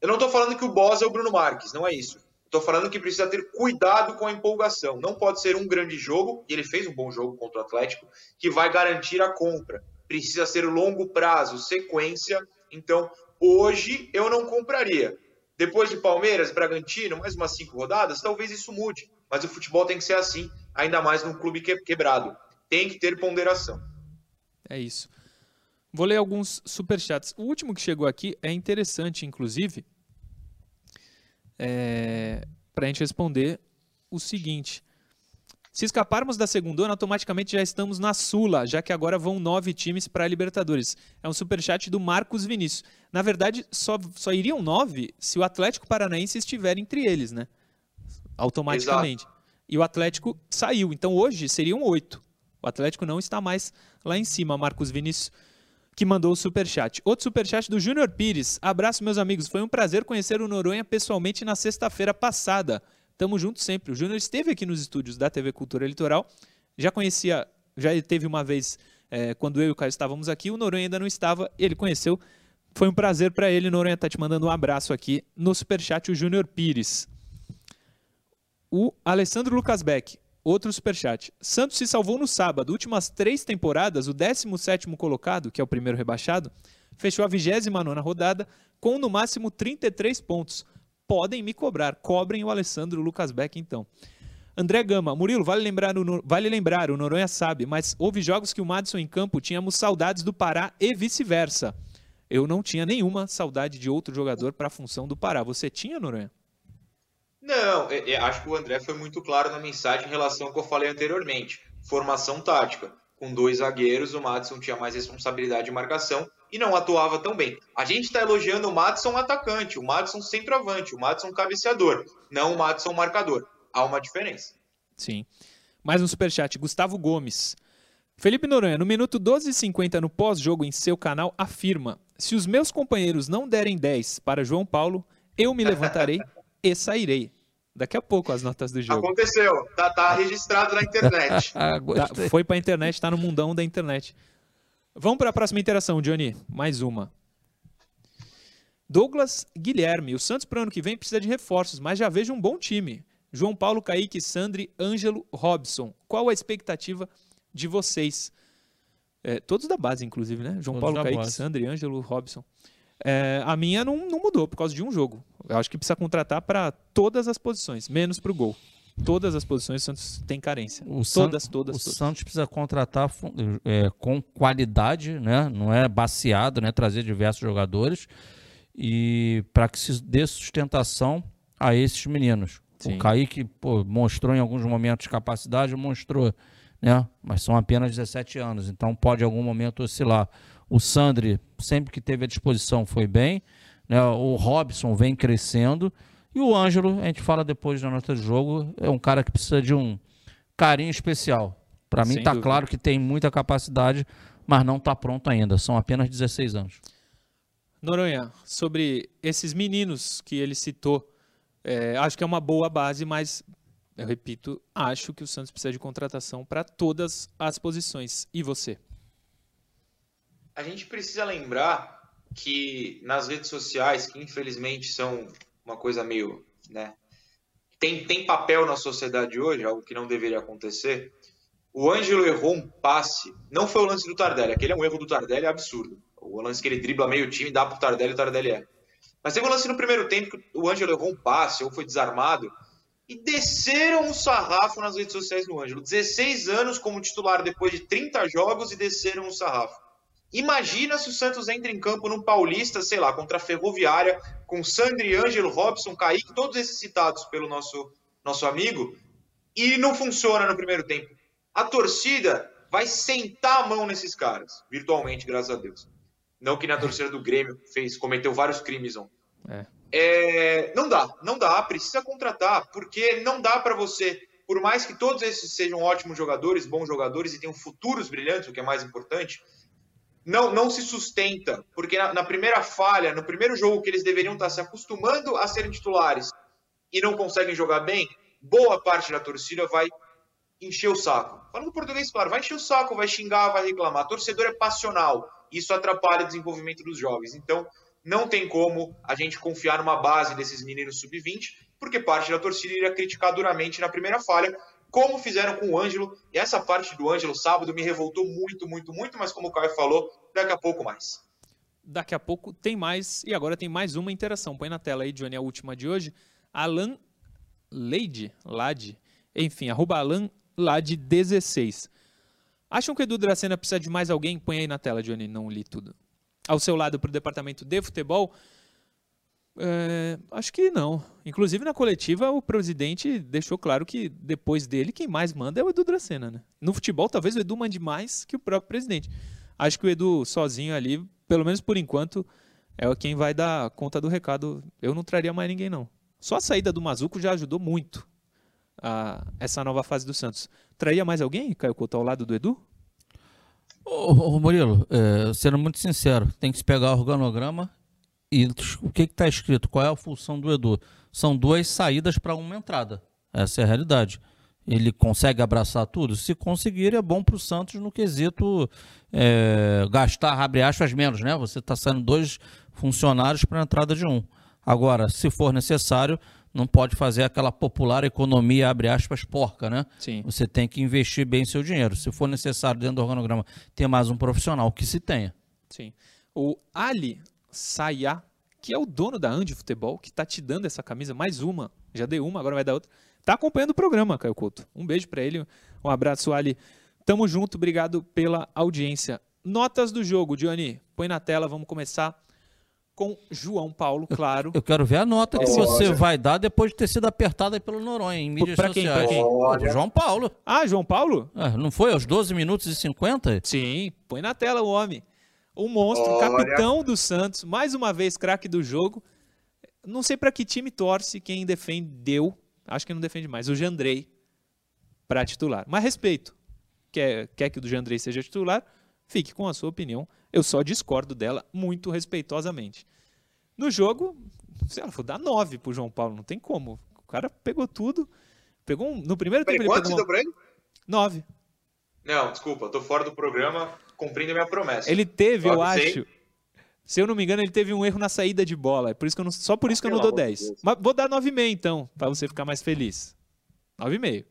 Eu não tô falando que o Boss é o Bruno Marques, não é isso. Tô falando que precisa ter cuidado com a empolgação. Não pode ser um grande jogo, e ele fez um bom jogo contra o Atlético, que vai garantir a compra. Precisa ser longo prazo, sequência. Então, hoje eu não compraria. Depois de Palmeiras, Bragantino, mais umas cinco rodadas, talvez isso mude. Mas o futebol tem que ser assim, ainda mais num clube que- quebrado. Tem que ter ponderação. É isso. Vou ler alguns superchats. O último que chegou aqui é interessante, inclusive, é, para a gente responder o seguinte. Se escaparmos da segunda, automaticamente já estamos na Sula, já que agora vão nove times para a Libertadores. É um superchat do Marcos Vinícius. Na verdade, só, só iriam nove se o Atlético Paranaense estiver entre eles, né? Automaticamente. E o Atlético saiu. Então hoje seriam oito. O Atlético não está mais lá em cima, Marcos Vinícius, que mandou o superchat. Outro superchat do Júnior Pires. Abraço, meus amigos. Foi um prazer conhecer o Noronha pessoalmente na sexta-feira passada. Tamo junto sempre. O Júnior esteve aqui nos estúdios da TV Cultura Litoral. Já conhecia, já teve uma vez, é, quando eu e o Caio estávamos aqui, o Noronha ainda não estava, ele conheceu. Foi um prazer para ele. Noronha tá te mandando um abraço aqui no superchat, o Júnior Pires. O Alessandro Lucas Beck, outro superchat. Santos se salvou no sábado. Últimas três temporadas, o 17º colocado, que é o primeiro rebaixado, fechou a 29ª rodada com no máximo 33 pontos. Podem me cobrar. Cobrem o Alessandro Lucas Beck, então. André Gama, Murilo, vale lembrar, o, vale lembrar, o Noronha sabe, mas houve jogos que o Madison em campo tínhamos saudades do Pará e vice-versa. Eu não tinha nenhuma saudade de outro jogador para a função do Pará. Você tinha, Noronha? Não, é- é, acho que o André foi muito claro na mensagem em relação ao que eu falei anteriormente. Formação tática. Com dois zagueiros, o Madison tinha mais responsabilidade de marcação e não atuava tão bem. A gente está elogiando o Madison atacante, o Madison centroavante, o Madison cabeceador, não o Madison marcador. Há uma diferença. Sim. Mais um superchat. Gustavo Gomes. Felipe Noronha, no minuto 12h50 no pós-jogo em seu canal, afirma: Se os meus companheiros não derem 10 para João Paulo, eu me levantarei e sairei. Daqui a pouco as notas do jogo. Aconteceu, tá, tá registrado na internet. Ah, Tá, foi pra internet, tá no mundão da internet. Vamos para a próxima interação, Johnny. Mais uma. Douglas Guilherme. O Santos para o ano que vem precisa de reforços, mas já vejo um bom time. João Paulo, Kaique, Sandri, Ângelo, Robson. Qual a expectativa de vocês? É, todos da base, inclusive, né? João Todos Paulo, Kaique, base. Sandri, Ângelo, Robson. É, a minha não, não mudou por causa de um jogo. Eu acho que precisa contratar para todas as posições, menos para o gol. Todas as posições o Santos tem carência. O todas, San- todas, o todas. Santos precisa contratar é, com qualidade, né? Não é baseado, né? Trazer diversos jogadores e para que se dê sustentação a esses meninos. Sim. O Kaique pô, mostrou em alguns momentos capacidade, mostrou, né? Mas são apenas 17 anos, então pode em algum momento oscilar. O Sandri, sempre que teve à disposição, foi bem. Né? O Robson vem crescendo. E o Ângelo, a gente fala depois na nota de jogo, é um cara que precisa de um carinho especial. Para mim tá dúvida. claro que tem muita capacidade, mas não está pronto ainda. São apenas 16 anos. Noronha, sobre esses meninos que ele citou, é, acho que é uma boa base, mas eu repito, acho que o Santos precisa de contratação para todas as posições. E você? A gente precisa lembrar que nas redes sociais, que infelizmente são uma coisa meio, né, tem, tem papel na sociedade hoje, algo que não deveria acontecer. O Ângelo errou um passe, não foi o lance do Tardelli, aquele é um erro do Tardelli absurdo. O lance que ele dribla meio time, dá pro Tardelli, o Tardelli é. Mas teve um lance no primeiro tempo que o Ângelo errou um passe ou foi desarmado e desceram o sarrafo nas redes sociais no Ângelo. 16 anos como titular depois de 30 jogos e desceram o sarrafo. Imagina se o Santos entra em campo no Paulista, sei lá, contra a Ferroviária, com Sandri, Ângelo, Robson, Kaique, todos esses citados pelo nosso, nosso amigo, e não funciona no primeiro tempo. A torcida vai sentar a mão nesses caras, virtualmente, graças a Deus. Não que na torcida do Grêmio fez, cometeu vários crimes ontem. É. É, não dá, não dá, precisa contratar, porque não dá para você, por mais que todos esses sejam ótimos jogadores, bons jogadores e tenham futuros brilhantes, o que é mais importante, não, não se sustenta, porque na, na primeira falha, no primeiro jogo que eles deveriam estar se acostumando a serem titulares e não conseguem jogar bem, boa parte da torcida vai encher o saco. Falando português, claro, vai encher o saco, vai xingar, vai reclamar. Torcedor é passional, isso atrapalha o desenvolvimento dos jovens. Então, não tem como a gente confiar numa base desses meninos sub-20, porque parte da torcida iria criticar duramente na primeira falha, como fizeram com o Ângelo. E essa parte do Ângelo sábado me revoltou muito, muito, muito, mas como o Caio falou, daqui a pouco mais. Daqui a pouco tem mais, e agora tem mais uma interação. Põe na tela aí, Johnny, a última de hoje. Alan Leide, Lade, enfim, arroba Alan Lade 16. Acham que o Edu Dracena precisa de mais alguém? Põe aí na tela, Johnny, não li tudo. Ao seu lado para o departamento de futebol? É, acho que não. Inclusive na coletiva o presidente deixou claro que depois dele quem mais manda é o Edu Dracena, né? No futebol talvez o Edu mande mais que o próprio presidente. Acho que o Edu sozinho ali, pelo menos por enquanto, é quem vai dar conta do recado. Eu não traria mais ninguém não. Só a saída do Mazuco já ajudou muito a essa nova fase do Santos. Traria mais alguém, Caio Couto, ao lado do Edu? Ô, ô, Murilo, é, sendo muito sincero, tem que se pegar o organograma e o que está escrito? Qual é a função do Edu? São duas saídas para uma entrada. Essa é a realidade. Ele consegue abraçar tudo? Se conseguir, é bom para o Santos no quesito é, gastar, abre aspas, menos, né? Você está saindo dois funcionários para a entrada de um. Agora, se for necessário, não pode fazer aquela popular economia, abre aspas, porca, né? Sim. Você tem que investir bem seu dinheiro. Se for necessário dentro do organograma ter mais um profissional, que se tenha. Sim. O Ali Sayá, que é o dono da Andi Futebol, que está te dando essa camisa, mais uma, já dei uma, agora vai dar outra, tá acompanhando o programa, Caio Couto. Um beijo para ele, um abraço, Ali. Tamo junto, obrigado pela audiência. Notas do jogo, Johnny, põe na tela, vamos começar com João Paulo, claro. Eu quero ver a nota que Olha. você vai dar depois de ter sido apertada pelo Noronha em mídias Pra quem? Pra sociais. quem? João Paulo. Ah, João Paulo? É, não foi aos 12 minutos e 50? Sim, põe na tela o homem. O monstro, Olha. capitão do Santos, mais uma vez craque do jogo. Não sei para que time torce, quem defendeu, acho que não defende mais, o Jandrei para titular. Mas respeito. Quer, quer que o Jandrei seja titular? Fique com a sua opinião. Eu só discordo dela muito respeitosamente. No jogo, sei lá, vou dar 9 pro João Paulo, não tem como. O cara pegou tudo. Pegou um, no primeiro tempo Peraí, ele quanto você pegou pra ele? 9. Não, desculpa, tô fora do programa, cumprindo a minha promessa. Ele teve, eu Nove, acho. Se eu não me engano, ele teve um erro na saída de bola. É por isso que eu não, só por isso que eu não dou amor de 10. Deus. Mas vou dar 9,5 então, pra você ficar mais feliz. 9,5.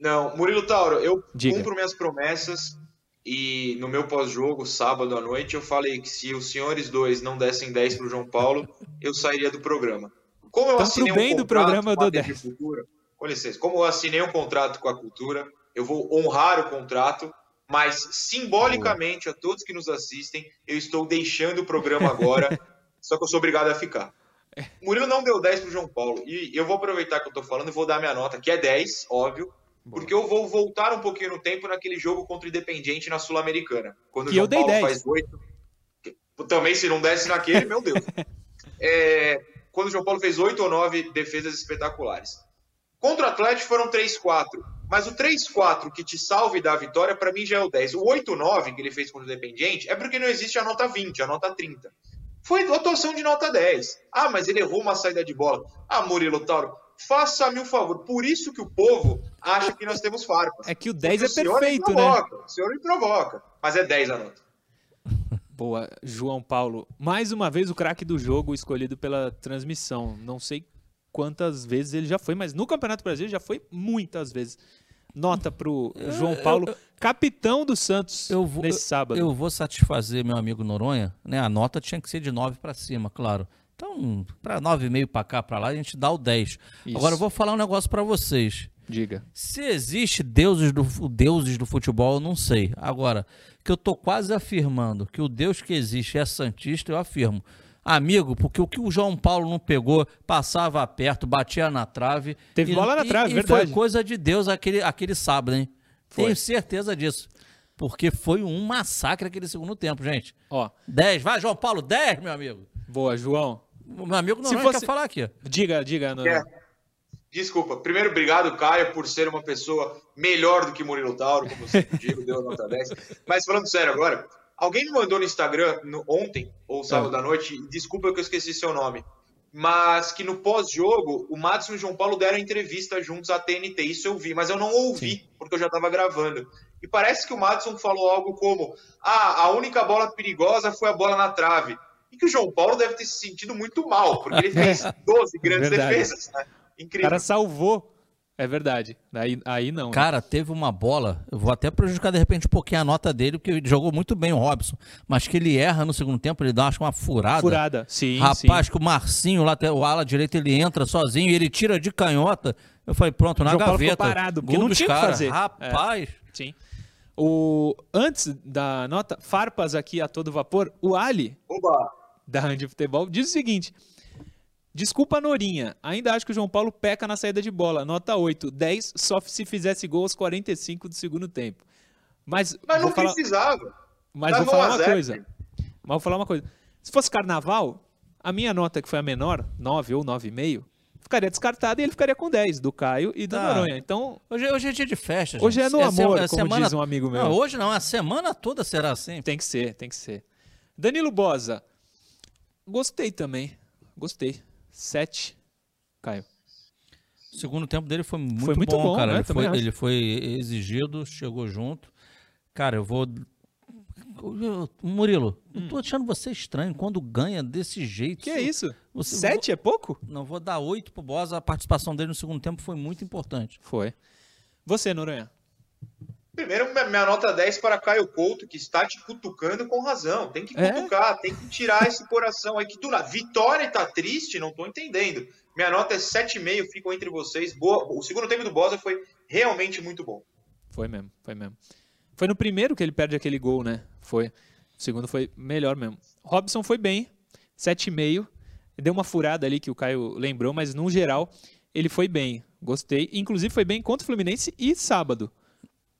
Não, Murilo Tauro, eu Diga. cumpro minhas promessas e no meu pós-jogo, sábado à noite, eu falei que se os senhores dois não dessem 10 pro João Paulo, eu sairia do programa. Como eu Então, assinei pro bem um do programa, eu com a Cultura, com licença, como eu assinei um contrato com a cultura, eu vou honrar o contrato, mas simbolicamente a todos que nos assistem, eu estou deixando o programa agora, só que eu sou obrigado a ficar. O Murilo não deu 10 para o João Paulo, e eu vou aproveitar que eu estou falando e vou dar minha nota, que é 10, óbvio, porque eu vou voltar um pouquinho no tempo naquele jogo contra o Independiente na Sul-Americana. Quando Que o João eu dei Paulo 10. faz 8. Também, se não desse naquele, meu Deus. É, quando o João Paulo fez 8 ou 9 defesas espetaculares. Contra o Atlético foram 3-4. Mas o 3-4 que te salve da vitória, para mim já é o 10. O 8-9 que ele fez contra o Independiente é porque não existe a nota 20, a nota 30. Foi atuação de nota 10. Ah, mas ele errou uma saída de bola. Ah, Murilo Tauro, faça-me um favor. Por isso que o povo acha que nós temos farpas. É que o 10 Porque é o senhor me perfeito, né? provoca, O senhor me provoca. Mas é 10 a nota. Boa, João Paulo. Mais uma vez o craque do jogo escolhido pela transmissão. Não sei quantas vezes ele já foi, mas no Campeonato Brasileiro já foi muitas vezes. Nota pro João Paulo, capitão do Santos Eu vou, nesse sábado. eu vou satisfazer meu amigo Noronha, né? A nota tinha que ser de 9 para cima, claro. Então, para 9,5 para cá, para lá, a gente dá o 10. Isso. Agora eu vou falar um negócio para vocês. Diga. Se existe deuses do, deuses do futebol, eu não sei. Agora, que eu tô quase afirmando que o Deus que existe é santista, eu afirmo. Amigo, porque o que o João Paulo não pegou, passava perto, batia na trave. Teve e- bola na e- trave, e verdade. foi coisa de Deus aquele, aquele sábado, hein? Foi. Tenho certeza disso. Porque foi um massacre aquele segundo tempo, gente. Ó, 10, vai, João Paulo, 10, meu amigo. boa, João. O meu amigo Se não fosse- quer falar aqui. Diga, diga, Noronha. É. Desculpa. Primeiro, obrigado, Caio, por ser uma pessoa melhor do que Murilo Tauro, como você digo, deu a nota 10. Mas falando sério agora, alguém me mandou no Instagram no- ontem, ou sábado à noite, desculpa que eu esqueci seu nome, mas que no pós-jogo, o Madison e o João Paulo deram entrevista juntos à TNT. Isso eu vi, mas eu não ouvi, porque eu já estava gravando. E parece que o Madison falou algo como: ah, a única bola perigosa foi a bola na trave. E que o João Paulo deve ter se sentido muito mal, porque ele fez 12 grandes defesas. Né? O Incrível. cara salvou. É verdade. Aí, aí não. né? Cara, teve uma bola, eu vou até prejudicar de repente um pouquinho a nota dele, porque ele jogou muito bem o Robson, mas que ele erra no segundo tempo, ele dá acho, uma furada. Furada. Sim, Rapaz, sim. que o Marcinho, lá, o ala direito, ele entra sozinho e ele tira de canhota. Eu falei, pronto, na ficou gaveta. parado, porque não tinha o que cara. fazer. É. Rapaz, Sim. O, antes da nota, farpas aqui a todo vapor, o Ali, Oba! da Rand Futebol, diz o seguinte: Desculpa, Norinha. Ainda acho que o João Paulo peca na saída de bola. Nota 8. 10 só se fizesse gol aos 45 do segundo tempo. Mas, Mas não falar, precisava. mas Tava vou falar 1 a uma 0, coisa. Mas vou falar uma coisa. Se fosse carnaval, a minha nota, que foi a menor, 9 ou 9,5, ficaria descartada e ele ficaria com 10, do Caio e do Tá. Noronha. Então, hoje, hoje é dia de festa. Hoje gente. é no se- amor, é como semana- diz um amigo meu. Não, hoje não, a semana toda será assim. Tem que ser, tem que ser. Danilo Bosa. Gostei também. Gostei. 7. Caio. O segundo tempo dele foi muito, Foi muito bom, bom, cara. né? Ele, foi, acho. ele foi exigido, chegou junto. Cara, eu vou. Murilo, eu tô achando você estranho quando ganha desse jeito. Hum. Que é isso? Você- 7 é pouco? Não, vou dar oito pro Bosa. A participação dele no segundo tempo foi muito importante. Foi. Você, Noronha. Primeiro, minha- nota 10 para Caio Couto, que está te cutucando com razão. Tem que É? cutucar, tem que tirar esse coração aí. Que nada. Vitória tá triste, não tô entendendo. Minha nota é 7,5, ficam entre vocês. Boa. O segundo tempo do Bosa foi realmente muito bom. Foi mesmo, foi mesmo. Foi no primeiro que ele perde aquele gol, né? Foi. O segundo foi melhor mesmo. Robson foi bem, 7,5. Deu uma furada ali que o Caio lembrou, mas no geral ele foi bem. Gostei. Inclusive foi bem contra o Fluminense e sábado.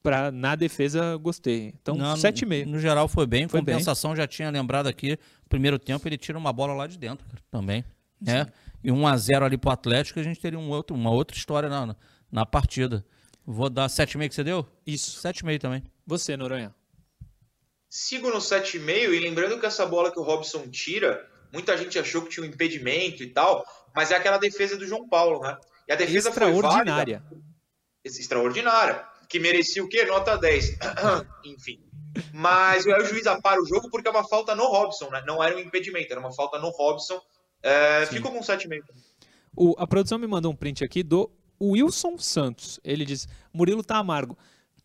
Pra, na defesa, gostei. Então, Não, 7,5. No geral foi bem. Foi bem. Compensação, já tinha lembrado aqui. Primeiro tempo ele tira uma bola lá de dentro cara, também. Né? E 1 a 0 ali pro Atlético, a gente teria um outro, uma outra história na, na partida. Vou dar 7,5 que você deu? Isso. 7,5 também. Você, Noronha. Sigo no 7,5 e lembrando que essa bola que o Robson tira, muita gente achou que tinha um impedimento e tal, mas é aquela defesa do João Paulo, né? E a defesa foi Extraordinária. Extraordinária. Que merecia o quê? Nota 10. Enfim. Mas aí o juiz apara o jogo porque é uma falta no Robson, né? Não era um impedimento, era uma falta no Robson. É, ficou com 7,5. O- a produção me mandou um print aqui do Wilson Santos. Ele diz: Murilo tá amargo.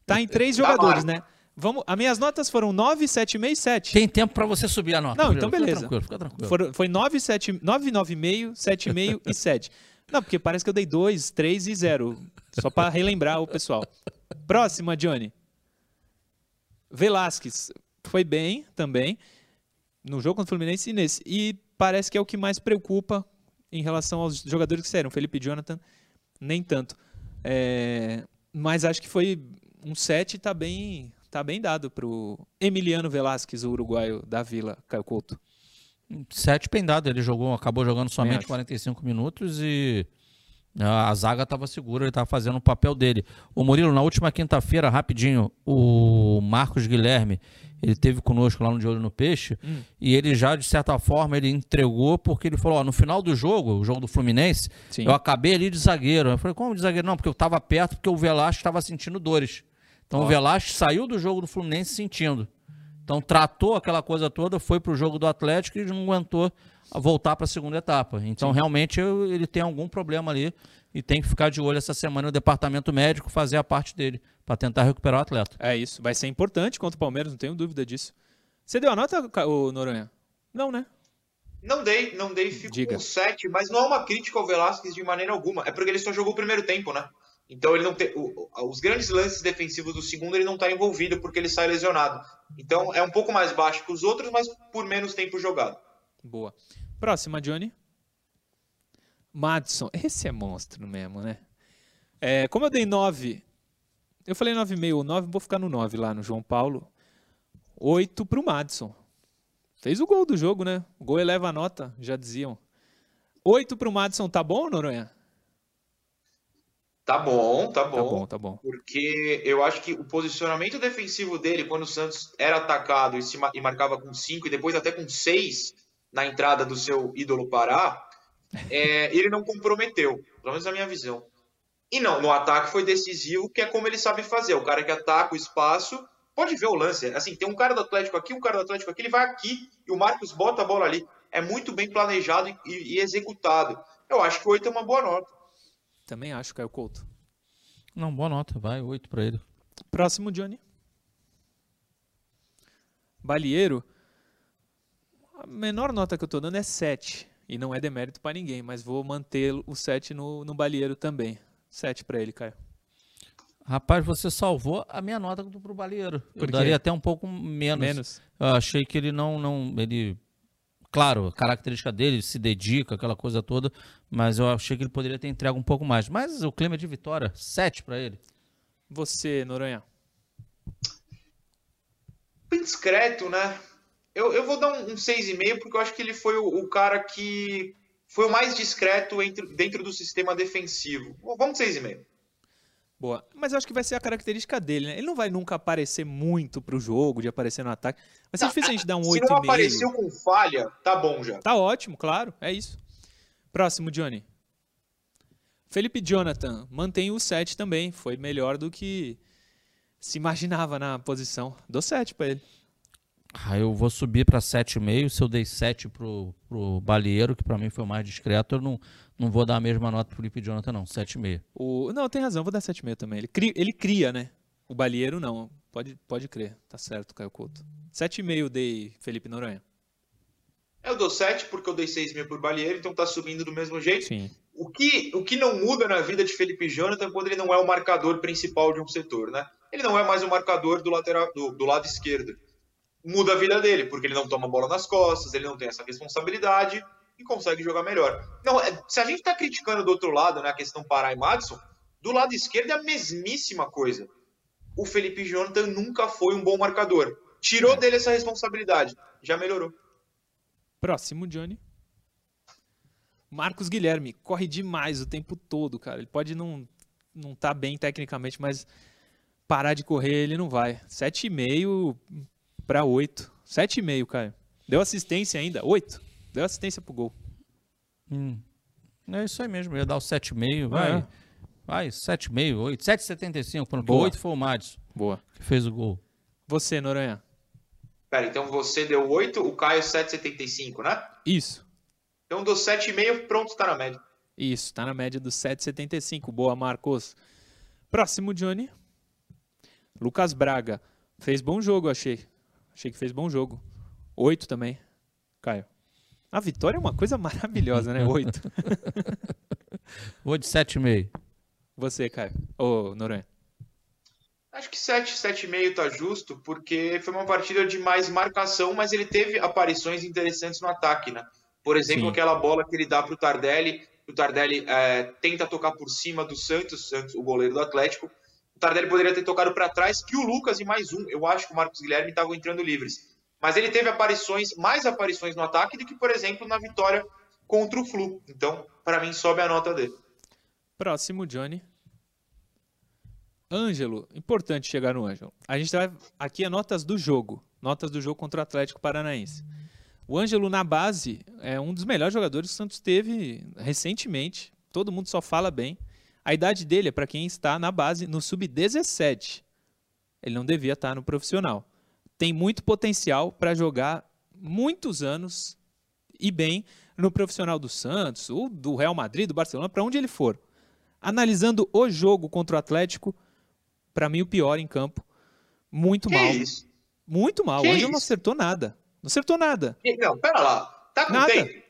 Tá em três Tá jogadores, amargo. né? Vamos, as minhas notas foram 9, 7,5 e 7. Tem tempo pra você subir a nota. Não, Murilo. então Fica beleza. tranquilo, fica tranquilo. Foram, foi 9, 7, 9, 9,5, 7,5 e 7. Não, porque parece que eu dei 2, 3 e 0. Só para relembrar o pessoal. Próxima, Johnny. Velasquez foi bem também no jogo contra o Fluminense e nesse. E parece que é o que mais preocupa em relação aos jogadores que saíram. Felipe Jonathan, nem tanto. É, mas acho que foi um 7 tá bem, tá bem dado pro Emiliano Velasquez, o uruguaio da Vila, Caio Couto. Sete pendado, ele jogou, acabou jogando somente 45 minutos e a zaga estava segura, ele estava fazendo o papel dele. O Murilo, na última quinta-feira, rapidinho, o Marcos Guilherme, ele teve conosco lá no De Olho no Peixe, hum. e ele já, de certa forma, ele entregou, porque ele falou, ó, no final do jogo, o jogo do Fluminense, Sim. eu acabei ali de zagueiro. Eu falei, como de zagueiro? Não, porque eu estava perto, porque o Velasco estava sentindo dores. Então ó. o Velasco saiu do jogo do Fluminense sentindo. Então tratou aquela coisa toda, foi para o jogo do Atlético e não aguentou voltar para a segunda etapa. Então Sim. realmente ele tem algum problema ali e tem que ficar de olho essa semana no departamento médico fazer a parte dele para tentar recuperar o atleta. É isso, vai ser importante contra o Palmeiras, não tenho dúvida disso. Você deu a nota, o Noronha? Não, né? Não dei, não dei, fico Diga. com 7, mas não é uma crítica ao Velasquez de maneira alguma. É porque ele só jogou o primeiro tempo, né? Então ele não tem. Os grandes lances defensivos do segundo ele não está envolvido porque ele sai lesionado. Então é um pouco mais baixo que os outros, mas por menos tempo jogado. Boa. Próxima, Johnny. Madison. Esse é monstro mesmo, né? É, como eu dei 9. Eu falei 9,5 ou 9, vou ficar no 9 lá no João Paulo. 8 pro Madison. Fez o gol do jogo, né? O gol eleva a nota, já diziam. 8 pro Madison, tá bom, Noronha? Tá bom, tá bom. Tá bom, tá bom. Porque eu acho que o posicionamento defensivo dele, quando o Santos era atacado e, se, e marcava com 5 e depois até com 6 na entrada do seu ídolo Pará, é, ele não comprometeu, pelo menos na minha visão. E não, no ataque foi decisivo, que é como ele sabe fazer. O cara que ataca o espaço, pode ver o lance. Assim, tem um cara do Atlético aqui, um cara do Atlético aqui, ele vai aqui e o Marcos bota a bola ali. É muito bem planejado e, e executado. Eu acho que 8 é uma boa nota. Também acho, Caio Couto. Não, boa nota, vai, 8 para ele. Próximo, Johnny. Balieiro. A menor nota que eu tô dando é 7. E não é demérito para ninguém, mas vou manter o 7 no, no Balieiro também. 7 para ele, Caio. Rapaz, você salvou a minha nota pro Balieiro. Eu daria até um pouco menos. Menos. Eu achei que ele não, não. Ele Claro, a característica dele se dedica, aquela coisa toda, mas eu achei que ele poderia ter entregue um pouco mais. Mas o clima é de vitória, 7 para ele. Você, Noronha? Bem discreto, né? Eu, eu vou dar um, um 6,5 porque eu acho que ele foi o, o, cara que foi o mais discreto entre, dentro do sistema defensivo. Vamos 6,5. Boa. Mas eu acho que vai ser a característica dele, né? Ele não vai nunca aparecer muito pro jogo, de aparecer no ataque. Vai ser tá, difícil a gente dar um 8,5. Se não apareceu com falha, tá bom já. Tá ótimo, claro. É isso. Próximo, Johnny. Felipe Jonathan mantém o 7 também. Foi melhor do que se imaginava na posição. Dou 7 para ele. Ah, eu vou subir para 7,5. Se eu dei 7 pro, pro Balieiro, que para mim foi o mais discreto, eu não, não vou dar a mesma nota pro Felipe Jonathan, não. 7,5. O... Não, tem razão, vou dar 7,5 também. Ele cria, ele cria, né? O Balieiro não. Pode, pode crer. Tá certo, Caio Couto. 7,5 dei Felipe Noronha. Eu dou 7 porque eu dei 6,5 por Balieiro, então tá subindo do mesmo jeito. Sim. O que, o que não muda na vida de Felipe Jonathan quando ele não é o marcador principal de um setor, né? Ele não é mais o marcador do, lateral, do, do lado esquerdo muda a vida dele, porque ele não toma bola nas costas, ele não tem essa responsabilidade e consegue jogar melhor. Não, é, se a gente está criticando do outro lado, né, a questão Pará e Madison, do lado esquerdo é a mesmíssima coisa. O Felipe Jonathan nunca foi um bom marcador. Tirou é. dele essa responsabilidade, já melhorou. Próximo, Johnny. Marcos Guilherme corre demais o tempo todo, cara. Ele pode não não tá bem tecnicamente, mas parar de correr ele não vai. 7,5 para 8. 7,5, Caio. Deu assistência ainda? 8. Deu assistência pro gol. Hum. É isso aí mesmo. Ia dar o 7,5. Vai. É. Vai, 7,5, 8. 7,75. Porque 8 foi o Madison. Boa. Que fez o gol. Você, Noronha. Pera, então você deu 8, o Caio 7,75, né? Isso. Então do 7,5, pronto, tá na média. Isso, tá na média do 7,75. Boa, Marcos. Próximo, Johnny. Lucas Braga. Fez bom jogo, achei. Achei que fez bom jogo. Oito também. Caio. A vitória é uma coisa maravilhosa, né? Oito. Vou de 7,5. Você, Caio. Ô, Noronha. Acho que 7, 7,5 tá justo, porque foi uma partida de mais marcação, mas ele teve aparições interessantes no ataque, né? Por exemplo, Sim. aquela bola que ele dá pro Tardelli, o Tardelli é, tenta tocar por cima do Santos, Santos, o goleiro do Atlético. O Tardelli poderia ter tocado para trás, que o Lucas e mais um. Eu acho que o Marcos Guilherme estavam entrando livres. Mas ele teve aparições, mais aparições no ataque do que, por exemplo, na vitória contra o Flu. Então, para mim, sobe a nota dele. Próximo, Johnny. Ângelo, importante chegar no Ângelo. A gente vai aqui é notas do jogo, notas do jogo contra o Atlético Paranaense. O Ângelo na base é um dos melhores jogadores que o Santos teve recentemente. Todo mundo só fala bem. A idade dele é para quem está na base no sub-17. Ele não devia estar no profissional. Tem muito potencial para jogar muitos anos e bem no profissional do Santos, ou do Real Madrid, do Barcelona, para onde ele for. Analisando o jogo contra o Atlético, para mim o pior em campo. Muito Que mal. isso? Muito mal. Que o Ângelo não acertou nada. Não acertou nada. Não, pera lá. Tá com Nada. tempo?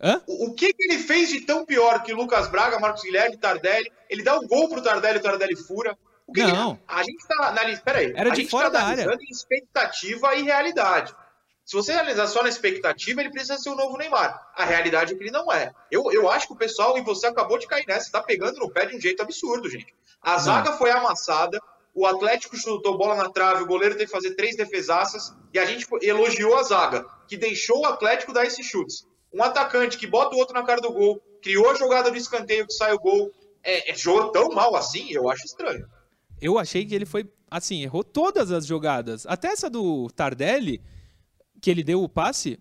Hã? O, o que, que ele fez de tão pior que Lucas Braga, Marcos Guilherme, Tardelli? Ele dá um gol pro Tardelli, o Tardelli fura. O que Não. A gente tá analisando. Peraí. Era a de gente fora tá da área. em expectativa e realidade. Se você analisar só na expectativa, ele precisa ser o novo Neymar. A realidade é que ele não é. Eu, eu acho que o pessoal, e você acabou de cair nessa, tá pegando no pé de um jeito absurdo, gente. A zaga foi amassada, o Atlético chutou bola na trave, o goleiro teve que fazer três defesaças, e a gente elogiou a zaga, que deixou o Atlético dar esses chutes. Um atacante que bota o outro na cara do gol, criou a jogada do escanteio que sai o gol, é, é, jogou tão mal assim, eu acho estranho. Eu achei que ele foi, assim, errou todas as jogadas. Até essa do Tardelli, que ele deu o passe,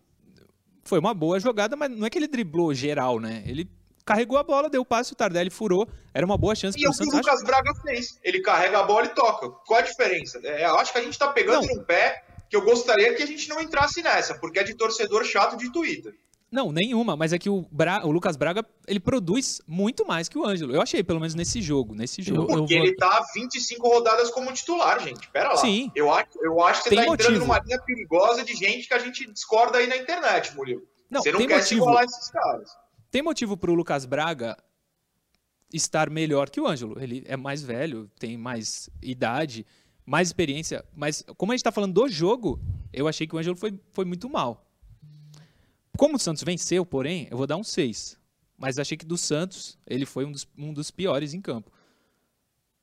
foi uma boa jogada, mas não é que ele driblou geral, né? Ele carregou a bola, deu o passe, o Tardelli furou. Era uma boa chance E é o que o Santos. Lucas Braga fez. Ele carrega a bola e toca. Qual a diferença? É, eu acho que a gente tá pegando Não. num pé que eu gostaria que a gente não entrasse nessa, porque é de torcedor chato de Twitter. Não, nenhuma, mas é que o, Bra- o Lucas Braga, ele produz muito mais que o Ângelo. Eu achei, pelo menos nesse jogo, nesse jogo. Porque vou- ele tá 25 rodadas como titular, gente. Pera lá. Sim. Eu acho, eu acho que você Tem tá entrando motivo. numa linha perigosa de gente que a gente discorda aí na internet, Murilo. Não, você não tem quer se motivo. igualar a esses caras. Tem motivo pro Lucas Braga estar melhor que o Ângelo. Ele é mais velho, tem mais idade, mais experiência. Mas como a gente tá falando do jogo, eu achei que o Ângelo foi, foi muito mal. Como o Santos venceu, porém, eu vou dar um 6. Mas achei que do Santos, ele foi um dos, um dos piores em campo.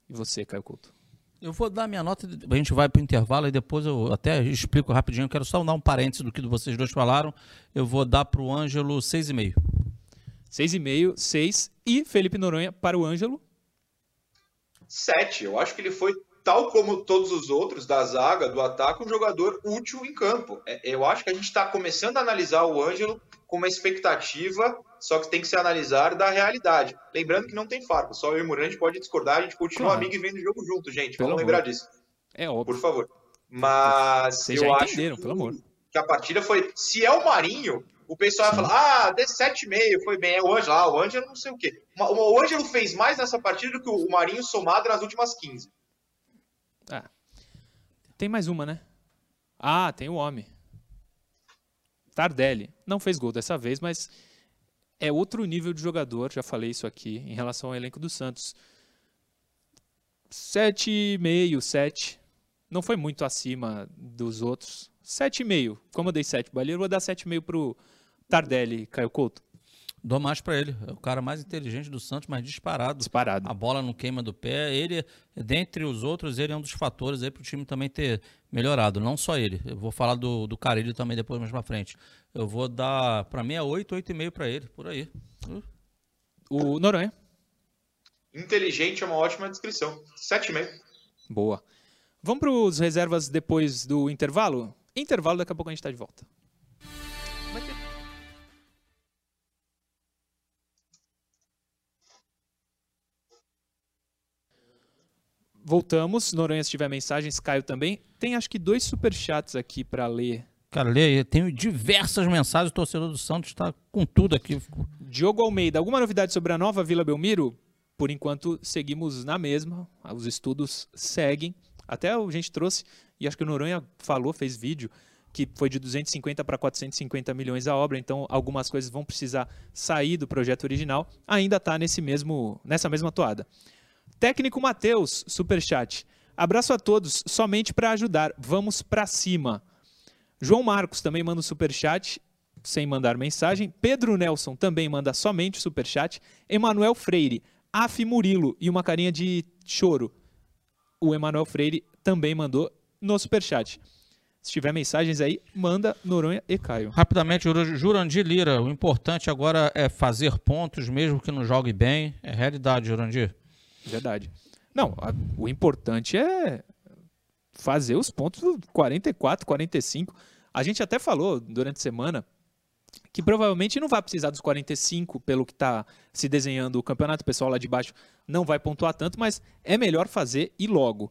E você, Caio Couto? Eu vou dar minha nota, a gente vai para o intervalo e depois eu até explico rapidinho. Eu quero só dar um parênteses do que vocês dois falaram. Eu vou dar para o Ângelo 6,5. 6,5, 6. E Felipe Noronha para o Ângelo. 7. Eu acho que ele foi, tal como todos os outros da zaga, do ataque, um jogador útil em campo. É, Eu acho que a gente está começando a analisar o Ângelo com uma expectativa, só que tem que se analisar da realidade. Lembrando que não tem farpa, só eu e o Murante pode discordar, a gente continua Claro. amigo e vendo o jogo junto, gente. Pelo Vamos amor. lembrar disso, É óbvio. por favor. Mas Vocês eu já acho que, pelo amor. que a partida foi. Se é o Marinho, o pessoal vai falar, ah, dê 7,5, foi bem. É o Ângelo, ah, o Ângelo não sei o quê. O Ângelo fez mais nessa partida do que o Marinho somado nas últimas 15. Ah. Tem mais uma, né? Ah, tem o homem. Tardelli. Não fez gol dessa vez, mas é outro nível de jogador. Já falei isso aqui em relação ao elenco do Santos. 7,5, 7. Não foi muito acima dos outros. 7,5. Como eu dei 7 pro Balheiro, eu vou dar 7,5 pro Tardelli, Caio Couto. Dou mais para ele. É o cara mais inteligente do Santos, mais disparado. Disparado. A bola não queima do pé. Ele, dentre os outros, ele é um dos fatores aí para o time também ter melhorado. Não só ele. Eu vou falar do, do Carilho também depois mais pra frente. Eu vou dar, para mim, é 8, 8,5 para ele, por aí. O Noronha. Inteligente é uma ótima descrição. 7,5. Boa. Vamos para os reservas depois do intervalo? Intervalo, daqui a pouco a gente está de volta. Voltamos. Noronha, se tiver mensagens, Caio também. Tem acho que dois superchats aqui para ler. Cara, lê aí. Tenho diversas mensagens. O torcedor do Santos está com tudo aqui. Diogo Almeida, alguma novidade sobre a nova Vila Belmiro? Por enquanto, seguimos na mesma. Os estudos seguem. Até a gente trouxe, e acho que o Noronha falou, fez vídeo. que foi de 250 para 450 milhões a obra, então algumas coisas vão precisar sair do projeto original, ainda está nesse mesmo, nessa mesma toada. Técnico Matheus, superchat. Abraço a todos, somente para ajudar. Vamos para cima. João Marcos também manda um superchat, sem mandar mensagem. Pedro Nelson também manda somente superchat. Emanuel Freire, Af Murilo e uma carinha de choro. O Emanuel Freire também mandou no superchat. Se tiver mensagens aí, manda Noronha e Caio. Rapidamente, Jurandir Lira, o importante agora é fazer pontos, mesmo que não jogue bem. É realidade, Jurandir. Verdade. Não, a, o importante é fazer os pontos 44, 45. A gente até falou durante a semana que provavelmente não vai precisar dos 45 pelo que está se desenhando o campeonato. O pessoal lá de baixo não vai pontuar tanto, mas é melhor fazer e logo.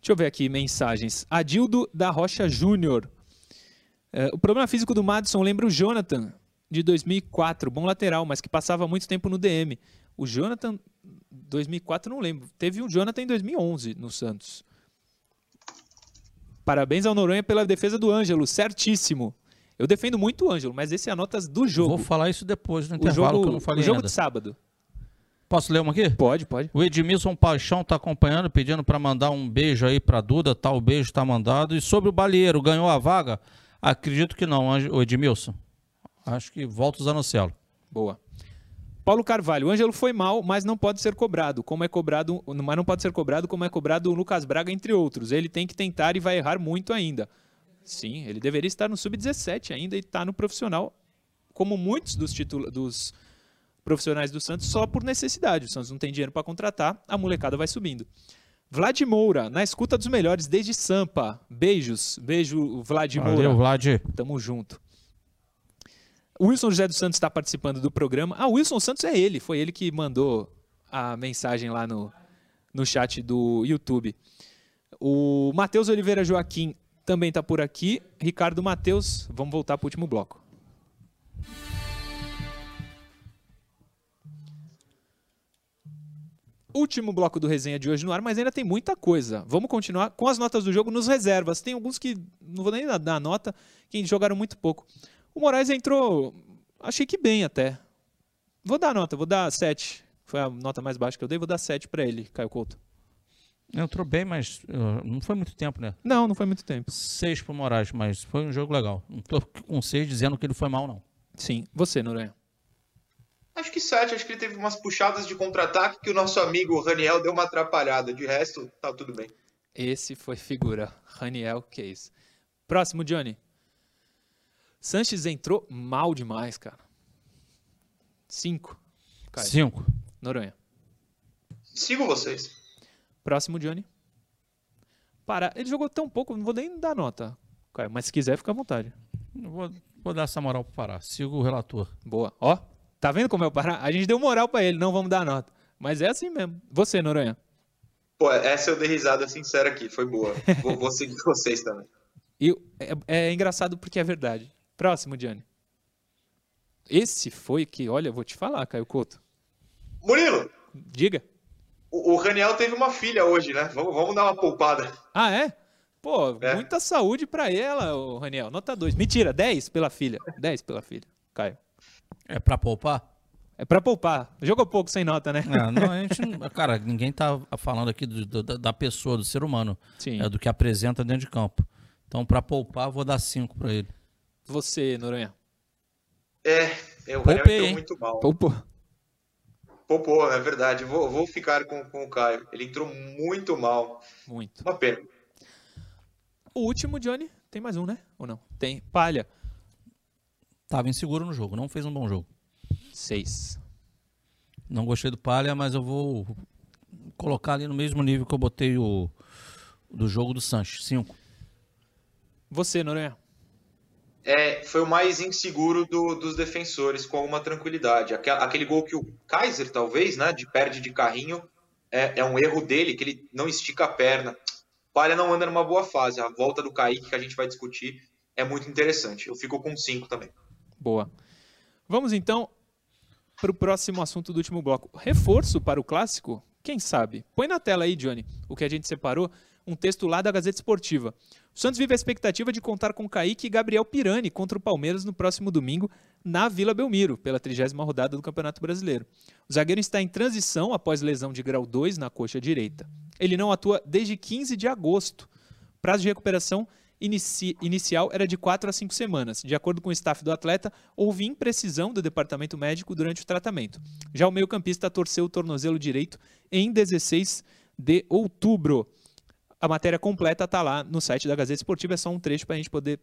Deixa eu ver aqui mensagens. Adildo da Rocha Júnior. É, o problema físico do Madison lembra o Jonathan, de 2004, bom lateral, mas que passava muito tempo no DM. O Jonathan, 2004, não lembro. Teve um Jonathan em 2011 no Santos. Parabéns ao Noronha pela defesa do Ângelo, certíssimo. Eu defendo muito o Ângelo, mas esse é notas do jogo. Vou falar isso depois no intervalo jogo, que eu não falei O jogo ainda. de sábado. Posso ler uma aqui? Pode, pode. O Edmilson Paixão está acompanhando, pedindo para mandar um beijo aí para Duda, tal beijo está mandado. E sobre o Balieiro, ganhou a vaga? Acredito que não, o Edmilson. Acho que volta o Zanocelo. Boa. Paulo Carvalho, o Ângelo foi mal, mas não pode ser cobrado, como é cobrado, mas não pode ser cobrado como é cobrado o Lucas Braga, entre outros. Ele tem que tentar e vai errar muito ainda. Sim, ele deveria estar no sub-17 ainda e está no profissional, como muitos dos, titula dos profissionais do Santos, só por necessidade. O Santos não tem dinheiro para contratar, a molecada vai subindo. Vlad Moura, na escuta dos melhores desde Sampa. Beijos, beijo Vlad Moura. Valeu, Vlad. Tamo junto. Wilson José dos Santos está participando do programa. Ah, Wilson Santos é ele, foi ele que mandou a mensagem lá no, no chat do YouTube. O Matheus Oliveira Joaquim também está por aqui. Ricardo Matheus, vamos voltar para o último bloco. Último bloco do resenha de hoje no ar, mas ainda tem muita coisa. Vamos continuar com as notas do jogo nos reservas. Tem alguns que não vou nem dar nota, que jogaram muito pouco. O Moraes entrou, achei que bem até. Vou dar nota, vou dar 7. Foi a nota mais baixa que eu dei, vou dar 7 para ele, Caio Couto. Entrou bem, mas uh, não foi muito tempo, né? Não, não foi muito tempo. 6 pro Moraes, mas foi um jogo legal. Não tô com 6 dizendo que ele foi mal, não. Sim. Você, Noronha? Acho que 7. Acho que ele teve umas puxadas de contra-ataque que o nosso amigo Raniel deu uma atrapalhada. De resto, tá tudo bem. Esse foi figura. Raniel, que é isso. Próximo, Johnny. Sanches entrou mal demais, cara. 5. 5. Noronha. Sigo vocês. Próximo, Johnny. Para. Ele jogou tão pouco, não vou nem dar nota. Caio, mas se quiser, fica à vontade. Vou, vou dar essa moral pro Pará. Sigo o relator. Boa. Ó, tá vendo como é o Pará? A gente deu moral para ele, não vamos dar nota. Mas é assim mesmo. Você, Noronha. Pô, essa eu dei risada sincera aqui, foi boa. vou, vou seguir vocês também. E é, é, engraçado porque é verdade. Próximo, Johnny. Esse foi que, olha, vou te falar, Caio Couto. Murilo! Diga. O, o Raniel teve uma filha hoje, né? Vamos, vamos dar uma poupada. Ah, é? Pô, é. muita saúde para ela, o Raniel. Nota 2. Mentira, 10 pela filha. 10 pela filha. Caio. É para poupar? É para poupar. Jogou pouco sem nota, né? É, não, a gente, cara, ninguém tá falando aqui do, do, da pessoa, do ser humano. Sim. É do que apresenta dentro de campo. Então, para poupar, vou dar 5 para ele. Você, Noronha. É, é o Raniel entrou muito mal. Poupou. Poupou, é verdade. Vou, vou ficar com, com o Caio. Ele entrou muito mal. Muito. Uma pena. O último, Johnny, tem mais um, né? Ou não? Tem. Palha. Tava inseguro no jogo, não fez um bom jogo. Seis. Não gostei do Palha, mas eu vou colocar ali no mesmo nível que eu botei o do jogo do Sanches. Cinco. Você, Noronha. É, foi o mais inseguro do, dos defensores, com alguma tranquilidade. Aquele, aquele, gol que o Kaiser, talvez, né, de perde de carrinho, é, é, um erro dele, que ele não estica a perna. Palha não anda numa boa fase. A volta do Kaique, que a gente vai discutir, é muito interessante. Eu fico com cinco também. Boa. Vamos então para o próximo assunto do último bloco. Reforço para o clássico? Quem sabe? Põe na tela aí, Johnny, o que a gente separou. Um texto lá da Gazeta Esportiva. O Santos vive a expectativa de contar com Kaique e Gabriel Pirani contra o Palmeiras no próximo domingo na Vila Belmiro, pela trigésima rodada do Campeonato Brasileiro. O zagueiro está em transição após lesão de grau 2 na coxa direita. Ele não atua desde 15 de agosto. Prazo de recuperação inici inicial era de 4 a 5 semanas. De acordo com o staff do atleta, houve imprecisão do departamento médico durante o tratamento. Já o meio-campista torceu o tornozelo direito em 16 de outubro. A matéria completa está lá no site da Gazeta Esportiva, é só um trecho para a gente poder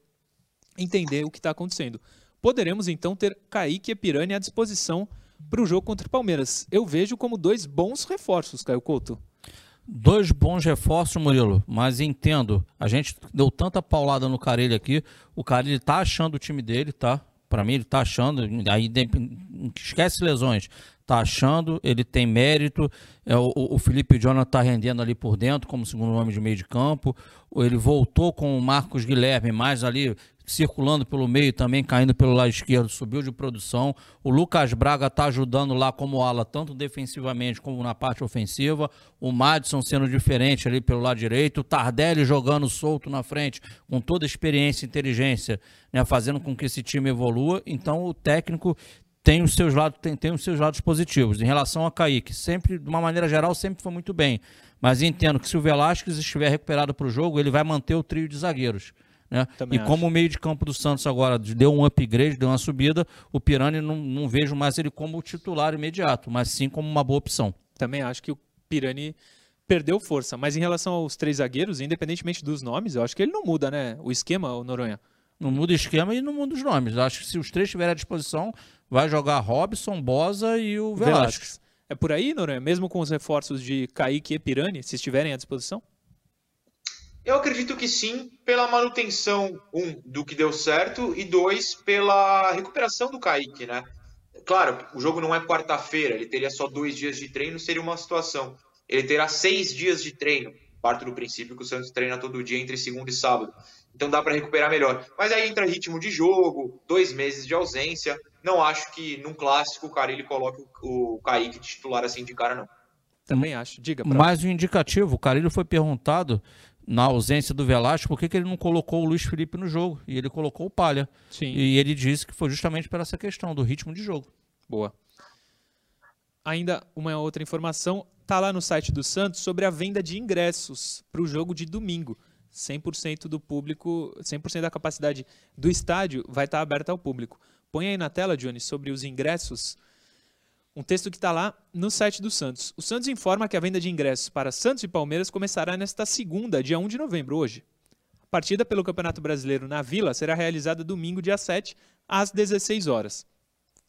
entender o que está acontecendo. Poderemos então ter Kaique e Pirani à disposição para o jogo contra o Palmeiras. Eu vejo como dois bons reforços, Caio Couto. Dois bons reforços, Murilo, mas entendo. A gente deu tanta paulada no Carilho aqui. O Carilho tá achando o time dele, tá? Para mim, ele tá achando. Aí esquece lesões. Tá achando, ele tem mérito. É, o, o Felipe Jonathan tá rendendo ali por dentro, como segundo homem de meio de campo. Ele voltou com o Marcos Guilherme, mais ali circulando pelo meio também, caindo pelo lado esquerdo, subiu de produção. O Lucas Braga está ajudando lá como ala, tanto defensivamente como na parte ofensiva. O Madison sendo diferente ali pelo lado direito. O Tardelli jogando solto na frente, com toda a experiência e inteligência, né, fazendo com que esse time evolua. Então o técnico tem os seus lados, tem, tem os seus lados positivos. Em relação a Kaique, sempre, de uma maneira geral, sempre foi muito bem. Mas entendo que se o Velasquez estiver recuperado para o jogo, ele vai manter o trio de zagueiros. Né? E acho. como o meio de campo do Santos agora deu um upgrade, deu uma subida, o Pirani não, não vejo mais ele como titular imediato, mas sim como uma boa opção. Também acho que o Pirani perdeu força, mas em relação aos três zagueiros, independentemente dos nomes, eu acho que ele não muda, né? O esquema, o Noronha. Não muda esquema e não muda os nomes. Acho que se os três estiverem à disposição, vai jogar Robson, Bosa e o Velasquez. É por aí, Noronha? Mesmo com os reforços de Kaique e Pirani, se estiverem à disposição? Eu acredito que sim, pela manutenção, um, do que deu certo, e dois, pela recuperação do Kaique, né? Claro, o jogo não é quarta-feira, ele teria só dois dias de treino, seria uma situação. Ele terá seis dias de treino, parto do princípio que o Santos treina todo dia entre segunda e sábado. Então dá para recuperar melhor. Mas aí entra ritmo de jogo, dois meses de ausência. Não acho que num clássico o Carilli coloque o Kaique titular assim de cara, não. Também acho. Diga. Pra... Mais um indicativo, o Carilho foi perguntado na ausência do Velasco, por que, que ele não colocou o Luiz Felipe no jogo? E ele colocou o Palha. Sim. E ele disse que foi justamente por essa questão do ritmo de jogo. Boa. Ainda uma outra informação, tá lá no site do Santos sobre a venda de ingressos para o jogo de domingo. 100% do público, 100% da capacidade do estádio vai estar aberta ao público. Põe aí na tela, Johnny, sobre os ingressos um texto que está lá no site do Santos. O Santos informa que a venda de ingressos para Santos e Palmeiras começará nesta segunda, dia 1 de novembro, hoje. A partida pelo Campeonato Brasileiro na Vila será realizada domingo, dia 7, às 16 horas.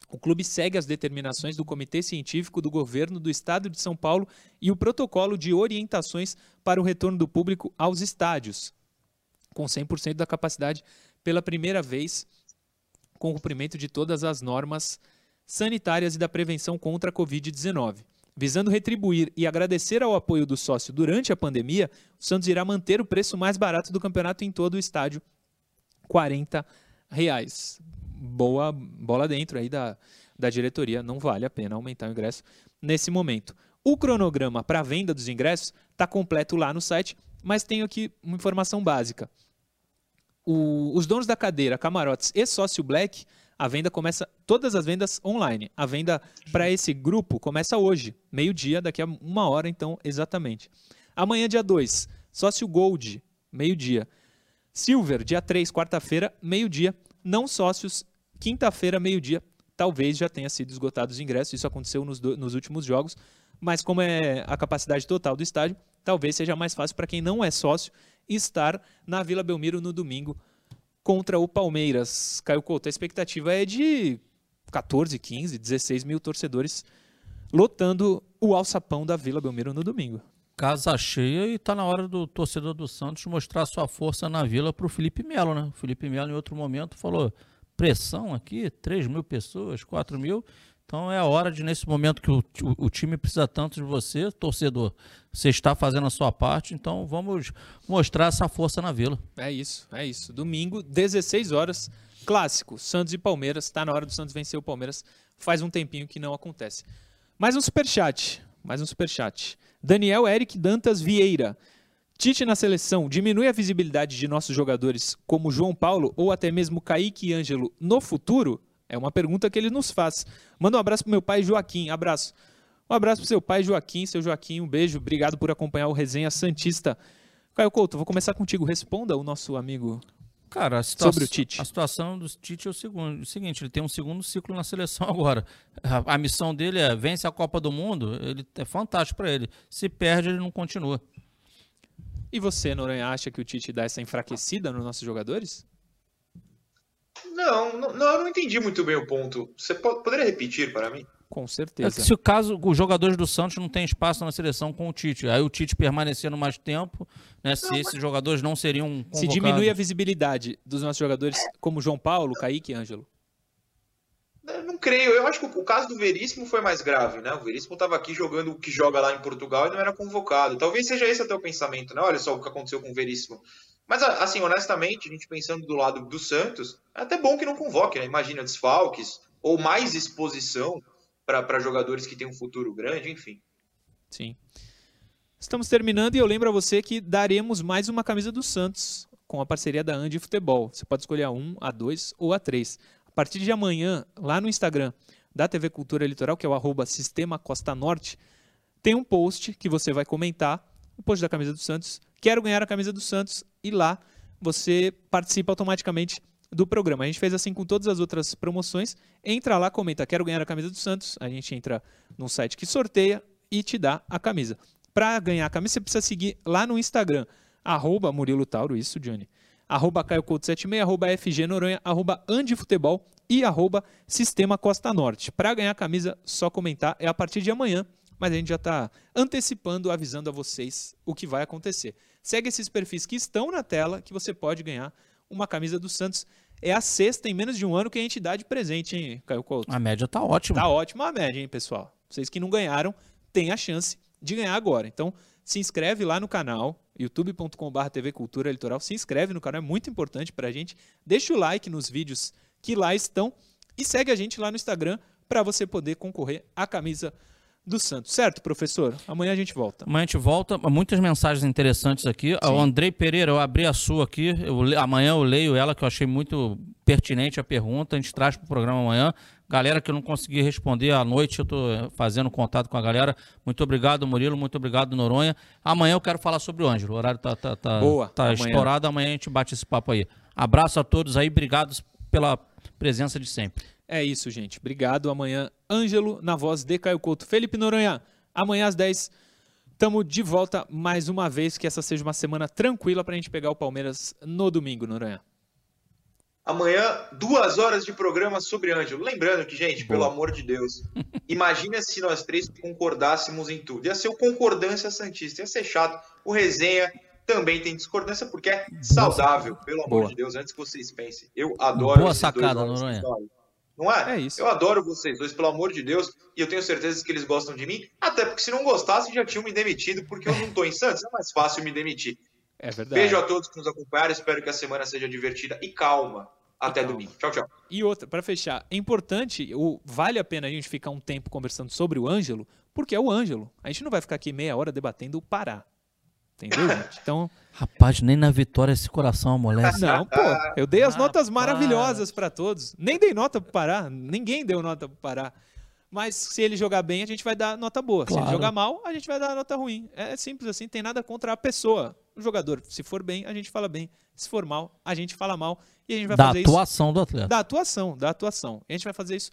O clube segue as determinações do Comitê Científico do Governo do Estado de São Paulo e o protocolo de orientações para o retorno do público aos estádios, com 100% da capacidade pela primeira vez, com cumprimento de todas as normas sanitárias e da prevenção contra a Covid-19. Visando retribuir e agradecer ao apoio do sócio durante a pandemia, o Santos irá manter o preço mais barato do campeonato em todo o estádio, 40 reais. Boa bola dentro aí da, da diretoria, não vale a pena aumentar o ingresso nesse momento. O cronograma para venda dos ingressos está completo lá no site, mas tenho aqui uma informação básica. O, os donos da cadeira, camarotes e sócio Black a venda começa, todas as vendas online. A venda para esse grupo começa hoje, meio-dia, daqui a uma hora, então, exatamente. Amanhã, dia 2, sócio Gold, meio-dia. Silver, dia 3, quarta-feira, meio-dia. Não sócios, quinta-feira, meio-dia. Talvez já tenha sido esgotados os ingressos, isso aconteceu nos, do, nos últimos jogos, mas como é a capacidade total do estádio, talvez seja mais fácil para quem não é sócio estar na Vila Belmiro no domingo contra o Palmeiras. Caio Couto, a expectativa é de 14, 15, 16 mil torcedores lotando o alçapão da Vila Belmiro no domingo. Casa cheia e está na hora do torcedor do Santos mostrar sua força na Vila para o Felipe Melo, né? O Felipe Melo em outro momento falou, pressão aqui, 3 mil pessoas, 4 mil, então é a hora de, nesse momento que o, o, time precisa tanto de você, torcedor, você está fazendo a sua parte, então vamos mostrar essa força na vila. É isso, é isso. Domingo, 16 horas, clássico, Santos e Palmeiras. Está na hora do Santos vencer o Palmeiras. Faz um tempinho que não acontece. Mais um superchat, mais um superchat. Daniel Eric Dantas Vieira. Tite na seleção diminui a visibilidade de nossos jogadores como João Paulo ou até mesmo Kaique e Ângelo no futuro? É uma pergunta que ele nos faz. Manda um abraço pro meu pai Joaquim. Abraço. Um abraço pro seu pai Joaquim, seu Joaquim, um beijo. Obrigado por acompanhar o Resenha Santista. Caio Couto, vou começar contigo. Responda o nosso amigo Cara, sobre o Tite. A situação do Tite é o, segundo, o seguinte: ele tem um segundo ciclo na seleção agora. A, a missão dele é vence a Copa do Mundo, ele é fantástico para ele. Se perde, ele não continua. E você, Noronha, acha que o Tite dá essa enfraquecida nos nossos jogadores? Não, não, eu não entendi muito bem o ponto. Você pode, poderia repetir para mim? Com certeza. É se o caso, os jogadores do Santos não têm espaço na seleção com o Tite, aí o Tite permanecendo mais tempo, né? Se não, esses mas... jogadores não seriam convocados. Se diminui a visibilidade dos nossos jogadores, como João Paulo, Kaique e Ângelo. Não creio. Eu acho que o caso do Veríssimo foi mais grave, né? O Veríssimo estava aqui jogando o que joga lá em Portugal e não era convocado. Talvez seja esse até o pensamento, né? Olha só o que aconteceu com o Veríssimo. Mas, assim, honestamente, a gente pensando do lado do Santos, é até bom que não convoque, né? Imagina desfalques ou mais exposição para jogadores que têm um futuro grande, enfim. Sim. Estamos terminando e eu lembro a você que daremos mais uma camisa do Santos com a parceria da Andi Futebol. Você pode escolher a 1, a 2 ou a 3. A partir de amanhã, lá no Instagram da TV Cultura Litoral, que é o arroba Sistema Costa Norte, tem um post que você vai comentar, o post da camisa do Santos. Quero ganhar a camisa do Santos e lá você participa automaticamente do programa. A gente fez assim com todas as outras promoções. Entra lá, comenta, quero ganhar a camisa do Santos. A gente entra no site que sorteia e te dá a camisa. Para ganhar a camisa, você precisa seguir lá no Instagram, arroba Murilo Tauro, isso, Johnny. Arroba Caio 76, arroba FG Noronha, arroba Andifutebol e arroba Sistema Costa Norte. Para ganhar a camisa, só comentar, é a partir de amanhã, mas a gente já está antecipando, avisando a vocês o que vai acontecer. Segue esses perfis que estão na tela que você pode ganhar uma camisa do Santos. É a sexta em menos de um ano que a gente dá de presente, hein, Caio Couto? A média tá ótima. Tá ótima a média, hein, pessoal? Vocês que não ganharam, têm a chance de ganhar agora. Então, se inscreve lá no canal, youtube.com.br TV Cultura Litoral. Se inscreve no canal, é muito importante para a gente. Deixa o like nos vídeos que lá estão e segue a gente lá no Instagram para você poder concorrer à camisa do Santos. Certo, professor? Amanhã a gente volta. Amanhã a gente volta. Muitas mensagens interessantes aqui. Sim. O Andrei Pereira, eu abri a sua aqui. Eu, amanhã eu leio ela, que eu achei muito pertinente a pergunta. A gente traz para o programa amanhã. Galera que eu não consegui responder à noite, eu estou fazendo contato com a galera. Muito obrigado, Murilo. Muito obrigado, Noronha. Amanhã eu quero falar sobre o Ângelo. O horário tá, tá, tá, Boa. tá amanhã. estourado. Amanhã a gente bate esse papo aí. Abraço a todos aí. Obrigado pela presença de sempre. É isso, gente. Obrigado. Amanhã, Ângelo, na voz de Caio Couto. Felipe Noronha, amanhã às 10 estamos de volta mais uma vez. Que essa seja uma semana tranquila para a gente pegar o Palmeiras no domingo, Noronha. Amanhã, duas horas de programa sobre Ângelo. Lembrando que, gente, Boa. pelo amor de Deus, imagina se nós três concordássemos em tudo. Ia ser o Concordância Santista, ia ser chato. O Resenha também tem discordância porque é saudável, pelo amor Boa. de Deus, antes que vocês pensem. Eu adoro Boa sacada, Noronha. Não é? É isso. Eu adoro vocês dois, pelo amor de Deus, e eu tenho certeza que eles gostam de mim, até porque se não gostassem já tinham me demitido, porque eu não estou em Santos, é mais fácil me demitir. É verdade. Beijo a todos que nos acompanharam, espero que a semana seja divertida e calma. Até calma. domingo. Tchau, tchau. E outra, para fechar, é importante, o, vale a pena a gente ficar um tempo conversando sobre o Ângelo, porque é o Ângelo. A gente não vai ficar aqui meia hora debatendo o Pará. Entendeu, gente? Então. Rapaz, nem na vitória esse coração amolece. Não, pô, eu dei as notas maravilhosas para todos. Nem dei nota pro Pará, ninguém deu nota pro Pará. Mas se ele jogar bem, a gente vai dar nota boa. Claro. Se ele jogar mal, a gente vai dar nota ruim. É simples assim, tem nada contra a pessoa. O jogador, se for bem, a gente fala bem. Se for mal, a gente fala mal. E a gente vai da fazer atuação isso. do atleta. Da atuação, da atuação. E a gente vai fazer isso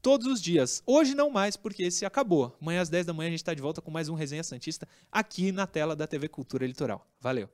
todos os dias. Hoje não mais, porque esse acabou. Amanhã às 10 da manhã a gente está de volta com mais um Resenha Santista aqui na tela da TV Cultura Litoral. Valeu!